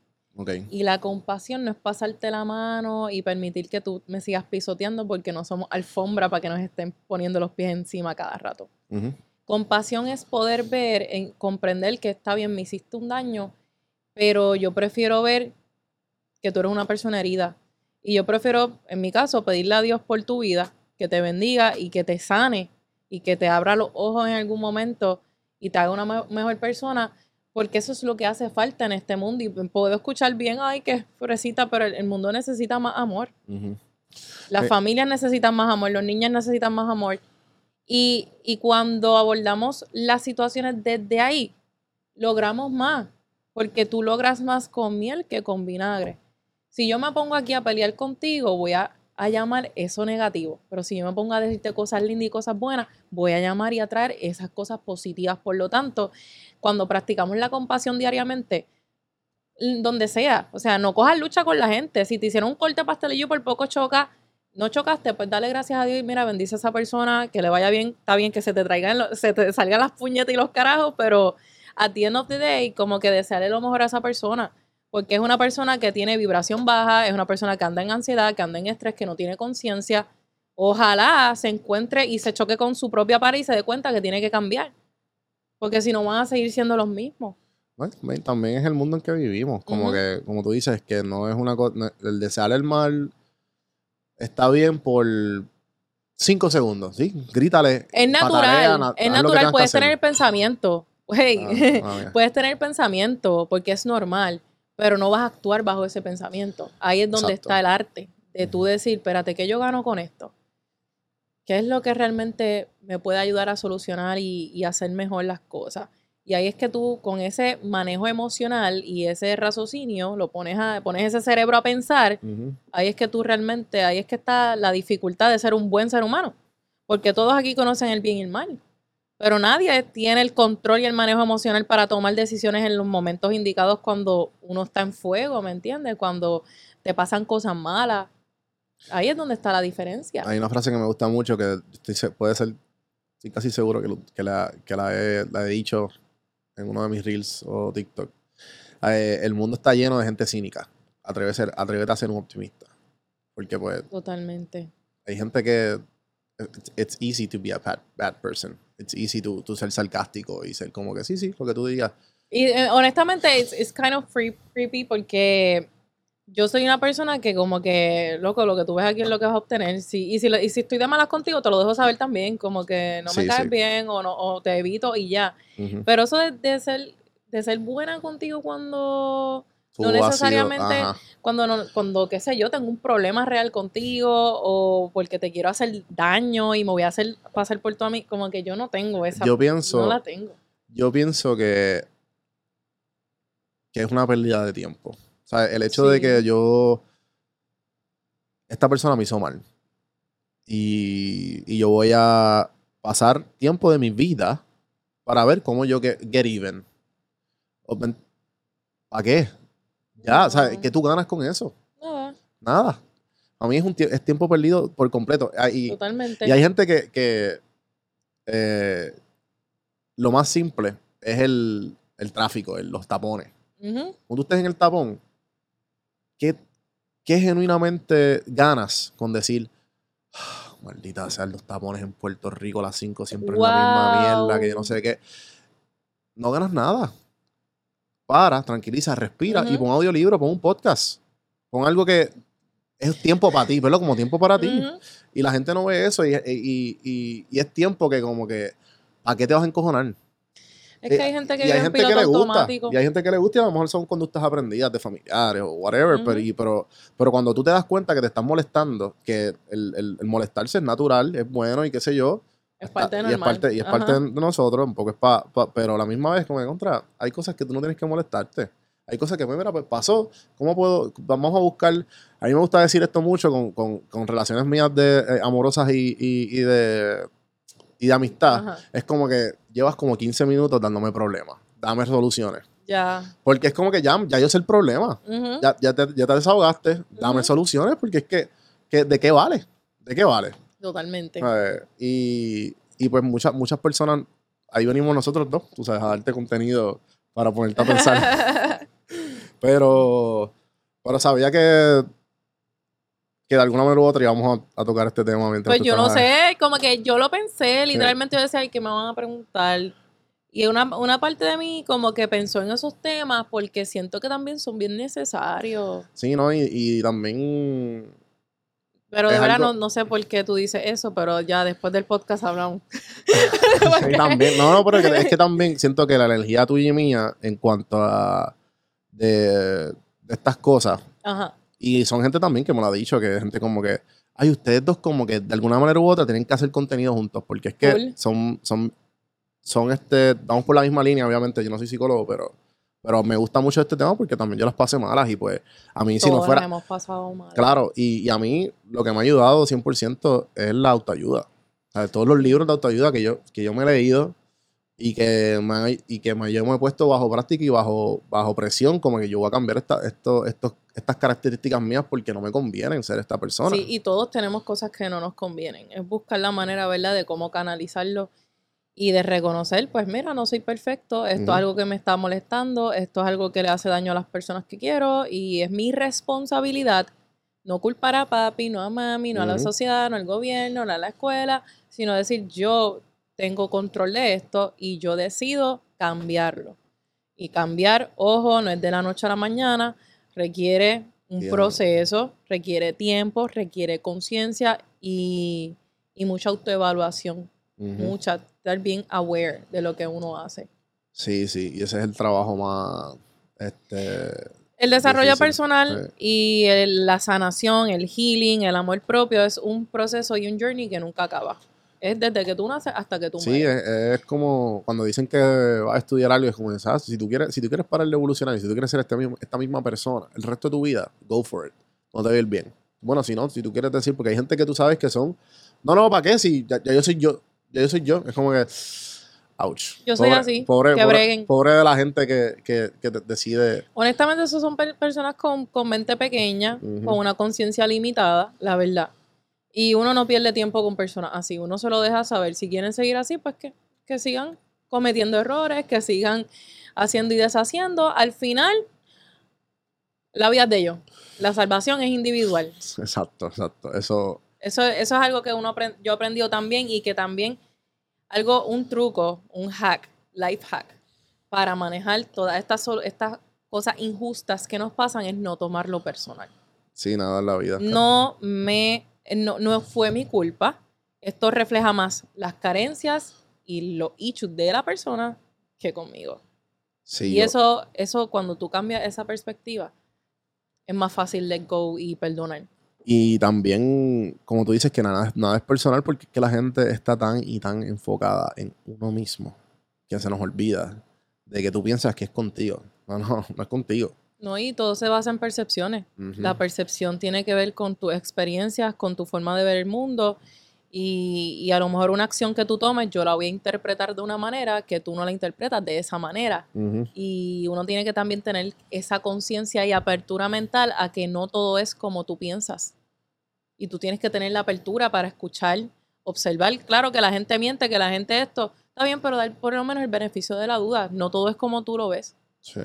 Y la compasión no es pasarte la mano y permitir que tú me sigas pisoteando porque no somos alfombra para que nos estén poniendo los pies encima cada rato. Compasión es poder ver, en, comprender que está bien, me hiciste un daño, pero yo prefiero ver que tú eres una persona herida. Y yo prefiero, en mi caso, pedirle a Dios por tu vida, que te bendiga y que te sane y que te abra los ojos en algún momento y te haga una me- mejor persona, porque eso es lo que hace falta en este mundo. Y puedo escuchar bien, ay, que florecita, pero el, el mundo necesita más amor. Las Sí. familias necesitan más amor, los niños necesitan más amor. Y, y cuando abordamos las situaciones desde ahí, logramos más, porque tú logras más con miel que con vinagre. Si yo me pongo aquí a pelear contigo, voy a, a llamar eso negativo, pero si yo me pongo a decirte cosas lindas y cosas buenas, voy a llamar y atraer esas cosas positivas. Por lo tanto, cuando practicamos la compasión diariamente, donde sea, o sea, no cojas lucha con la gente. Si te hicieron un corte pastelillo y por poco choca, no chocaste, pues dale gracias a Dios y mira, bendice a esa persona, que le vaya bien, está bien que se te traigan, lo- se te salgan las puñetas y los carajos, pero at the end of the day, como que desearle lo mejor a esa persona, Porque es una persona que tiene vibración baja, es una persona que anda en ansiedad, que anda en estrés, que no tiene conciencia. Ojalá se encuentre y se choque con su propia pared y se dé cuenta que tiene que cambiar. Porque si no van a seguir siendo los mismos. Bueno, también, es el mundo en que vivimos. Como que, como tú dices, que no es una cosa. El desear el mal está bien por cinco segundos, ¿sí? Grítale. Es natural, na- es natural. tengas que Puedes tener pensamiento. Hey, Ah, ah, (laughs) puedes tener pensamiento porque es normal, pero no vas a actuar bajo ese pensamiento. Ahí es donde Exacto. está el arte de tú decir, espérate, ¿qué yo gano con esto? ¿Qué es lo que realmente me puede ayudar a solucionar y, y hacer mejor las cosas? Y ahí es que tú con ese manejo emocional y ese raciocinio lo pones a pones ese cerebro a pensar, ahí es que tú realmente, ahí es que está la dificultad de ser un buen ser humano. Porque todos aquí conocen el bien y el mal. Pero nadie tiene el control y el manejo emocional para tomar decisiones en los momentos indicados cuando uno está en fuego, ¿me entiendes? Cuando te pasan cosas malas. Ahí es donde está la diferencia. Hay una frase que me gusta mucho que puede ser, estoy casi seguro que, lo- que la, que la, he, la he dicho en uno de mis reels o TikTok. Eh, el mundo está lleno de gente cínica. Atrévete a ser, atrévete a ser un optimista. Porque pues Totalmente. hay gente que it's, it's easy to be a bad, bad person. It's easy to, to ser sarcástico y ser como que sí, sí, lo que tú digas. Y eh, honestamente, it's, it's kind of free- creepy porque yo soy una persona que como que, loco, lo que tú ves aquí es lo que vas a obtener. Sí, y, si, y si estoy de malas contigo, te lo dejo saber también, como que no me Sí, caes sí. bien o, no, o te evito y ya. Ujú. Pero eso de, de ser, de ser buena contigo cuando, no sido- necesariamente, cuando, no, cuando, qué sé yo, tengo un problema real contigo o porque te quiero hacer daño y me voy a hacer pasar por todo a mí, como que yo no tengo esa, Yo pienso, no la tengo. yo pienso que, que es una pérdida de tiempo. O sea, el hecho de que yo. Esta persona me hizo mal. Y, y yo voy a pasar tiempo de mi vida para ver cómo yo get, get even. ¿Para qué? Ya, o sea. ¿qué tú ganas con eso? Nada, Nada. A mí es, un es tiempo perdido por completo. Ah, Y, totalmente. y hay gente que, que, eh, lo más simple es el, el tráfico, el- los tapones. Cuando tú estés en el tapón, ¿qué, qué genuinamente ganas con decir, "Ah, maldita sean los tapones en Puerto Rico a las 5 siempre es la misma Wow. mierda, que yo no sé qué? No ganas nada. Para, tranquiliza, respira y pon audiolibro, pon un podcast. Pon algo que es tiempo para ti, verlo como tiempo para ti. Y la gente no ve eso y, y- y- y es tiempo que como que, ¿a qué te vas a encojonar? Es que Eh, hay gente que y vive hay en gente que piloto le gusta. automático. Y hay gente que le gusta y a lo mejor son conductas aprendidas de familiares o whatever. pero, y- pero, pero cuando tú te das cuenta que te están molestando, que el, el- el molestarse es natural, es bueno y qué sé yo. Es parte y es parte, y es parte de nosotros, un poco es pa, pa- pero a la misma vez, como que contra, hay cosas que tú no tienes que molestarte. Hay cosas que, pues, mira, pues pasó. ¿Cómo puedo? Vamos a buscar. A mí me gusta decir esto mucho con, con- con relaciones mías de, eh, amorosas y, y- y de, y de amistad. Ajá. Es como que llevas como 15 minutos dándome problemas. Dame soluciones. Ya. Porque es como que ya, ya yo sé el problema. Ya, ya, te, ya te desahogaste. Dame Ujú. soluciones porque es que, que ¿de qué vale? ¿De qué vale? Totalmente. Eh, y, y pues muchas, muchas personas, ahí venimos nosotros dos, tú sabes, a darte contenido para ponerte a pensar. (laughs) pero, pero sabía que, que de alguna manera u otra íbamos a, a tocar este tema mientras Pues yo no sé, como que yo lo pensé, literalmente yo decía, ay, que me van a preguntar. Y una, una parte de mí como que pensó en esos temas porque siento que también son bien necesarios. Sí, ¿no? Y, y también Pero de verdad algo- no, no sé por qué tú dices eso, pero ya después del podcast hablamos. (laughs) Sí, también. No, no, pero es que, es que también siento que la energía tuya y mía en cuanto a de, de estas cosas, Ajá. y son gente también que me lo ha dicho, que es gente como que, ay, ustedes dos como que de alguna manera u otra tienen que hacer contenido juntos, porque es que Cool. son, son, son este, vamos por la misma línea, obviamente, yo no soy psicólogo, pero, pero me gusta mucho este tema porque también yo las pasé malas y pues a mí si no Todos fuera, hemos pasado mal. Claro, y, y a mí lo que me ha ayudado 100% es la autoayuda. O sea, todos los libros de autoayuda que yo, que yo me he leído y que, me, y que me, yo me he puesto bajo práctica y bajo, bajo presión, como que yo voy a cambiar esta, esto, estos, estas características mías porque no me convienen ser esta persona. Sí, y todos tenemos cosas que no nos convienen. Es buscar la manera, ¿verdad?, de cómo canalizarlo y de reconocer, pues mira, no soy perfecto, esto es algo que me está molestando, esto es algo que le hace daño a las personas que quiero y es mi responsabilidad no culpar a papi, no a mami, no a la sociedad, no al gobierno, no a la escuela, sino decir yo tengo control de esto y yo decido cambiarlo. Y cambiar, ojo, no es de la noche a la mañana, requiere un proceso, requiere tiempo, requiere conciencia y, y mucha autoevaluación, mucha, estar bien aware de lo que uno hace. Sí, sí, y ese es el trabajo más, este, El desarrollo Difícil, personal y el- la sanación, el healing, el amor propio es un proceso y un journey que nunca acaba. Es desde que tú naces hasta que tú Sí, mueres. es, es como cuando dicen que vas a estudiar algo, es como, ¿sabes? Si tú quieres, si tú quieres parar de evolucionar, y si tú quieres ser este mismo- esta misma persona el resto de tu vida, go for it. No te va a ir bien. Bueno, si no, si tú quieres decir, porque hay gente que tú sabes que son, no, no, ¿para qué? Si ya, ya yo soy yo, yo soy yo. Es como que, ouch. Yo soy Pobre- así, Pobre, que pobre, breguen. pobre de la gente que, que, que de- decide. Honestamente, esos son per- personas con, con mente pequeña, con una conciencia limitada, la verdad. Y uno no pierde tiempo con personas así. Uno se lo deja saber. Si quieren seguir así, pues que, que sigan cometiendo errores, que sigan haciendo y deshaciendo. Al final, la vida es de ellos. La salvación es individual. Exacto, exacto. Eso, Eso, eso es algo que uno aprend- yo he aprendido también y que también algo, un truco, un hack, life hack, para manejar todas estas, estas cosas injustas que nos pasan es no tomarlo personal. sí, nada en la vida. No me, no, no fue mi culpa. Esto refleja más las carencias y los issues de la persona que conmigo. Sí, y yo- eso, eso cuando tú cambias esa perspectiva, es más fácil let go y perdonar. Y también, como tú dices, que nada, nada es personal porque es que la gente está tan y tan enfocada en uno mismo que se nos olvida de que tú piensas que es contigo. No, no, (laughs) no es contigo. No, y todo se basa en percepciones. La percepción tiene que ver con tus experiencias, con tu forma de ver el mundo. Y, y a lo mejor una acción que tú tomes, yo la voy a interpretar de una manera que tú no la interpretas de esa manera. Y uno tiene que también tener esa conciencia y apertura mental a que no todo es como tú piensas. Y tú tienes que tener la apertura para escuchar, observar. Claro que la gente miente, que la gente esto. Está bien, pero dar por lo menos el beneficio de la duda. No todo es como tú lo ves. Sí.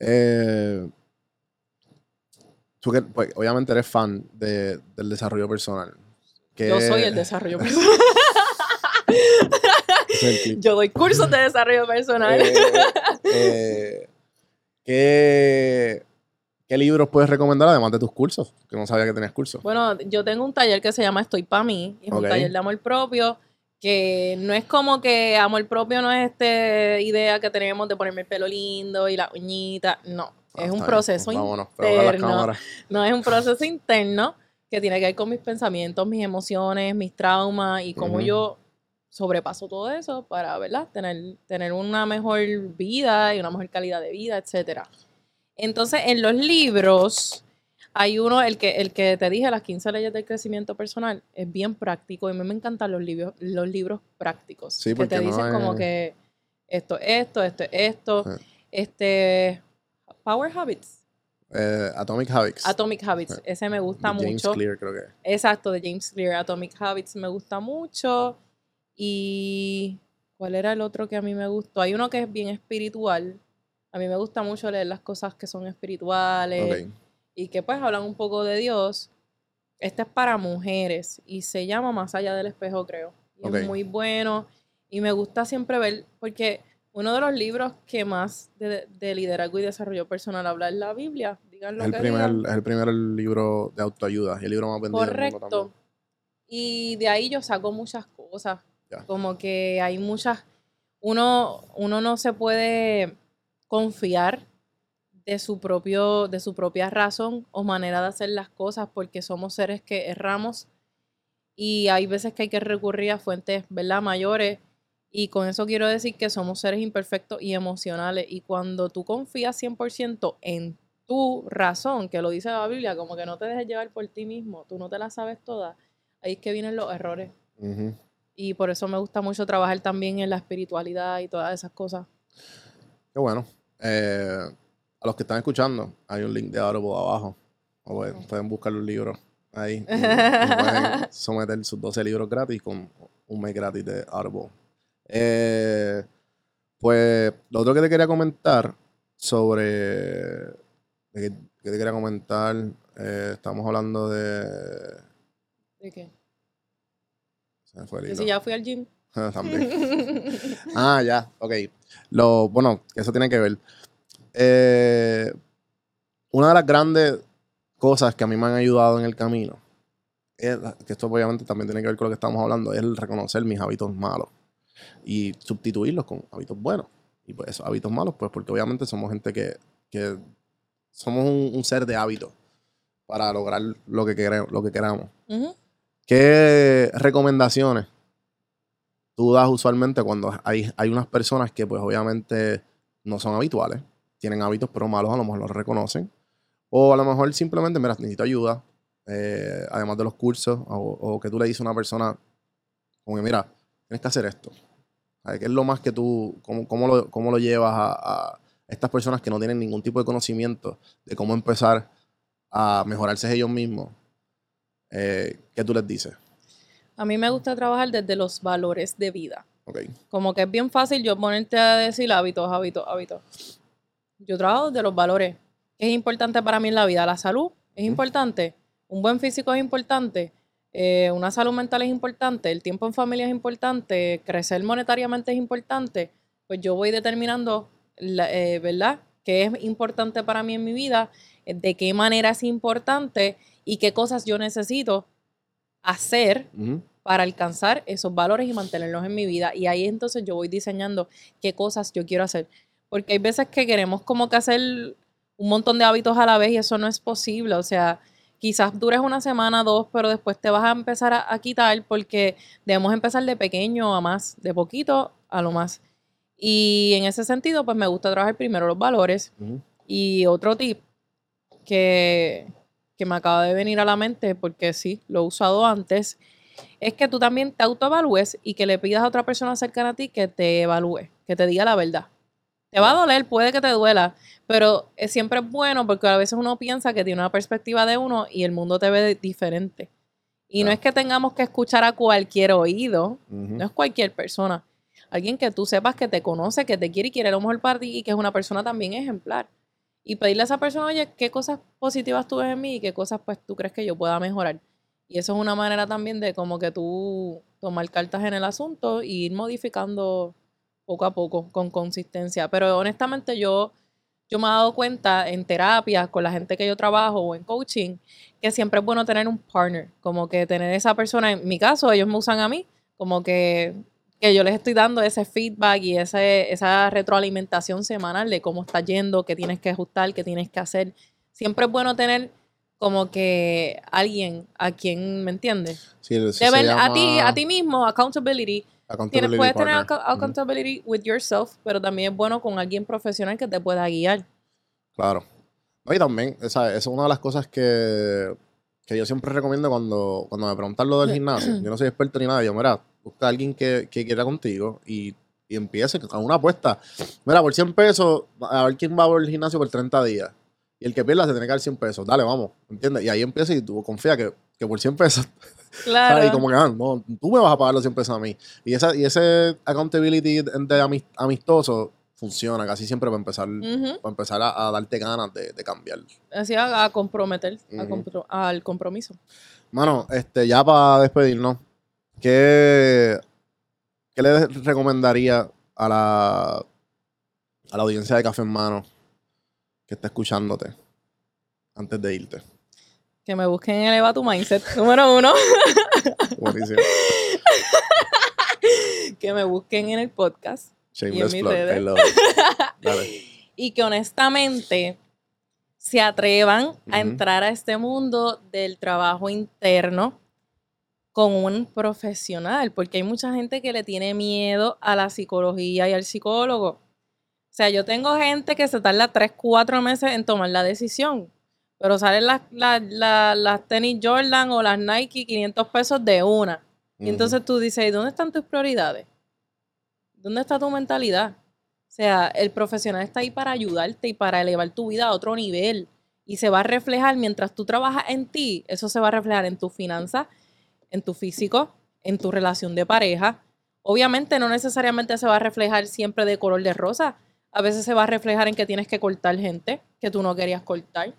Eh, tú que, pues, obviamente eres fan de- del desarrollo personal. ¿Qué- Yo soy el desarrollo (laughs) personal. Yo doy cursos de desarrollo personal. Eh, eh, ¿qué, ¿Qué libros puedes recomendar además de tus cursos? Que no sabía que tenías cursos. Bueno, yo tengo un taller que se llama Estoy Pa' mí. Es un taller de amor propio. Que no es como que amor propio no es esta idea que tenemos de ponerme el pelo lindo y la uñita. No. Ah, es un bien. proceso Vámonos, las interno. cámaras. No es un proceso interno que tiene que ver con mis pensamientos, mis emociones, mis traumas y cómo yo sobrepaso todo eso para, ¿verdad? Tener, tener una mejor vida y una mejor calidad de vida, etcétera. Entonces, en los libros hay uno, el que, el que te dije, las 15 leyes del crecimiento personal, es bien práctico y a mí me encantan los libros, los libros prácticos. Sí, que te no dicen como que esto, esto, esto, esto, Sí. este, Power Habits. Eh, Atomic Habits. Atomic Habits, ese me gusta de James mucho. Clear, creo que. Exacto, de James Clear, Atomic Habits me gusta mucho. Y ¿cuál era el otro que a mí me gustó? Hay uno que es bien espiritual. A mí me gusta mucho leer las cosas que son espirituales Ok. y que pues hablan un poco de Dios. Este es para mujeres y se llama Más allá del espejo, creo. Y. Es muy bueno y me gusta siempre ver, porque uno de los libros que más de, de liderazgo y desarrollo personal habla es la Biblia. Digan lo Es el, que primer, digan. es el primer libro de autoayuda y el libro más vendido Correcto. Y de ahí yo saco muchas cosas. Como que hay muchas. Uno, uno no se puede confiar de su propio, de su propia razón o manera de hacer las cosas, porque somos seres que erramos. Y hay veces que hay que recurrir a fuentes, ¿verdad? mayores. Y con eso quiero decir que somos seres imperfectos y emocionales. Y cuando tú confías 100% en tu razón, que lo dice la Biblia, como que no te dejes llevar por ti mismo, tú no te la sabes toda, ahí es que vienen los errores. Y por eso me gusta mucho trabajar también en la espiritualidad y todas esas cosas. Qué bueno. Eh, a los que están escuchando, hay un link de Audible abajo. O pueden, pueden buscar los libros ahí. y- y (laughs) pueden someter sus 12 libros gratis con un mes gratis de Audible. Eh, pues lo otro que te quería comentar sobre. de que, te quería comentar. eh, estamos hablando de. ¿De qué? Se me fue el Que hilo. si ya fui al gym. (laughs) También. Ah, ya, ok. Lo, bueno, eso tiene que ver. Eh, una de las grandes cosas que a mí me han ayudado en el camino, es, que esto obviamente también tiene que ver con lo que estamos hablando, es el reconocer mis hábitos malos y sustituirlos con hábitos buenos. Y pues esos hábitos malos, pues porque obviamente somos gente que, que somos un, un ser de hábitos para lograr lo que, queremos, lo que queramos. Ujú. ¿Qué recomendaciones tú das usualmente cuando hay, hay unas personas que pues obviamente no son habituales, tienen hábitos pero malos, a lo mejor los reconocen, o a lo mejor simplemente, mira, necesito ayuda, eh, además de los cursos, o, o que tú le dices a una persona, como que mira, tienes que hacer esto. ¿Sabes? ¿Qué es lo más que tú, cómo, cómo lo, cómo lo llevas a, a estas personas que no tienen ningún tipo de conocimiento de cómo empezar a mejorarse ellos mismos? Eh, ¿Qué tú les dices? A mí me gusta trabajar desde los valores de vida. Ok. Como que es bien fácil yo ponerte a decir hábitos, hábitos, hábitos. Yo trabajo desde los valores. ¿Qué es importante para mí en la vida? La salud es importante. Un buen físico es importante. Eh, una salud mental es importante. El tiempo en familia es importante. Crecer monetariamente es importante. Pues yo voy determinando, la- eh, ¿verdad? ¿Qué es importante para mí en mi vida? De qué manera es importante y qué cosas yo necesito hacer Ujú. para alcanzar esos valores y mantenerlos en mi vida. Y ahí entonces yo voy diseñando qué cosas yo quiero hacer. Porque hay veces que queremos como que hacer un montón de hábitos a la vez y eso no es posible. O sea, quizás dures una semana, dos, pero después te vas a empezar a, a quitar porque debemos empezar de pequeño a más, de poquito a lo más. Y en ese sentido, pues me gusta trabajar primero los valores. Y otro tip que, que me acaba de venir a la mente, porque sí, lo he usado antes, es que tú también te autoevalúes y que le pidas a otra persona cercana a ti que te evalúe, que te diga la verdad. Te va a doler, puede que te duela, pero es siempre bueno porque a veces uno piensa que tiene una perspectiva de uno y el mundo te ve diferente. Y no es que tengamos que escuchar a cualquier oído, no es cualquier persona. Alguien que tú sepas que te conoce, que te quiere y quiere lo mejor para ti y que es una persona también ejemplar. Y pedirle a esa persona, oye, ¿qué cosas positivas tú ves en mí y qué cosas pues tú crees que yo pueda mejorar? Y eso es una manera también de como que tú tomar cartas en el asunto e ir modificando poco a poco, con consistencia. Pero honestamente yo, yo me he dado cuenta en terapia, con la gente que yo trabajo o en coaching, que siempre es bueno tener un partner, como que tener esa persona, en mi caso ellos me usan a mí, como que, que yo les estoy dando ese feedback y ese, esa retroalimentación semanal de cómo está yendo, qué tienes que ajustar, qué tienes que hacer. Siempre es bueno tener como que alguien a quien, ¿me entiendes? Sí, ver a ti, llama a ti mismo, accountability. Tienes, puedes tener accountability with yourself, pero también es bueno con alguien profesional que te pueda guiar. Claro. No, y también, o sea, esa es una de las cosas que, que yo siempre recomiendo cuando, cuando me preguntan lo del gimnasio. Yo no soy experto ni nada. Yo, mira, busca a alguien que, que quiera contigo y, y empiece con una apuesta. Mira, por 100 pesos, a ver quién va a ver el gimnasio por 30 días. Y el que pierda se tiene que dar 100 pesos. Dale, vamos. ¿Entiendes? Y ahí empieza y tú confía que, que por 100 pesos Claro. ¿sabes? Y como que, ah, no, tú me vas a pagar los 100 pesos a mí. Y, esa, y ese accountability de de amis- amistoso funciona casi siempre para empezar, para empezar a, a darte ganas de, de cambiar. Así a, a comprometer a Ujú. compro- al compromiso. Mano, este, ya para despedirnos, ¿qué, qué le recomendaría a la, a la audiencia de Café en Mano que está escuchándote antes de irte? Que me busquen en Eleva tu Mindset, número uno. (laughs) Buenísimo. (laughs) que me busquen en el podcast. Shameless mis plug. redes. I love it. Dale. (laughs) Y que honestamente se atrevan a entrar a este mundo del trabajo interno con un profesional, porque hay mucha gente que le tiene miedo a la psicología y al psicólogo. O sea, yo tengo gente que se tarda 3, 4 meses en tomar la decisión, pero salen las, las, las, las tenis Jordan o las Nike 500 pesos de una. Y entonces tú dices, ¿y dónde están tus prioridades? ¿Dónde está tu mentalidad? O sea, el profesional está ahí para ayudarte y para elevar tu vida a otro nivel. Y se va a reflejar mientras tú trabajas en ti, eso se va a reflejar en tus finanzas, en tu físico, en tu relación de pareja. Obviamente no necesariamente se va a reflejar siempre de color de rosa. A veces se va a reflejar en que tienes que cortar gente que tú no querías cortar,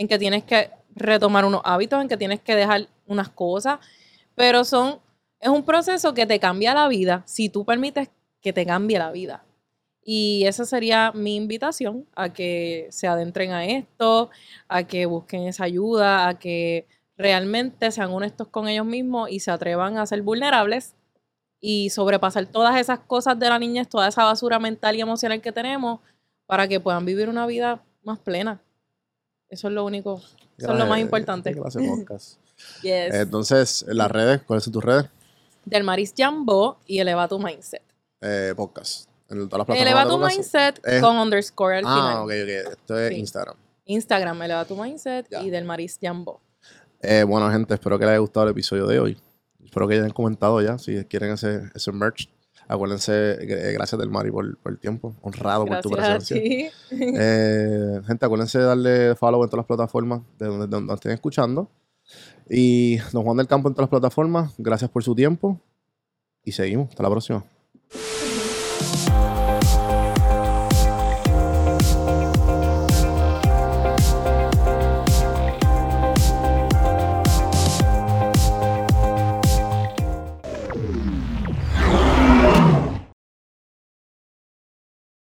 en que tienes que retomar unos hábitos, en que tienes que dejar unas cosas, pero son es un proceso que te cambia la vida si tú permites que te cambie la vida. Y esa sería mi invitación a que se adentren a esto, a que busquen esa ayuda, a que realmente sean honestos con ellos mismos y se atrevan a ser vulnerables y sobrepasar todas esas cosas de la niñez, toda esa basura mental y emocional que tenemos para que puedan vivir una vida más plena. Eso es lo único, eso es lo más importante. clase (laughs) podcast. Yes. Entonces, las redes, ¿cuáles son tus redes? Del Maris Jambo y Eleva tu Mindset. Eh, podcast. En todas las plataformas. Eleva tu podcast. Mindset Eh. con underscore al final. Ah, ok, ok. Esto es Sí. Instagram. Instagram, Eleva tu Mindset Ya. y del Maris Jambo. Eh, bueno, gente, espero que les haya gustado el episodio de hoy. Espero que hayan comentado ya. Si quieren ese, ese merch, acuérdense, eh, gracias del Mari por, por el tiempo. Honrado por tu a presencia. ti. Eh, gente, acuérdense de darle follow en todas las plataformas de donde, de donde nos estén escuchando. Y Don Juan del Campo en todas las plataformas. Gracias por su tiempo. Y seguimos. Hasta la próxima.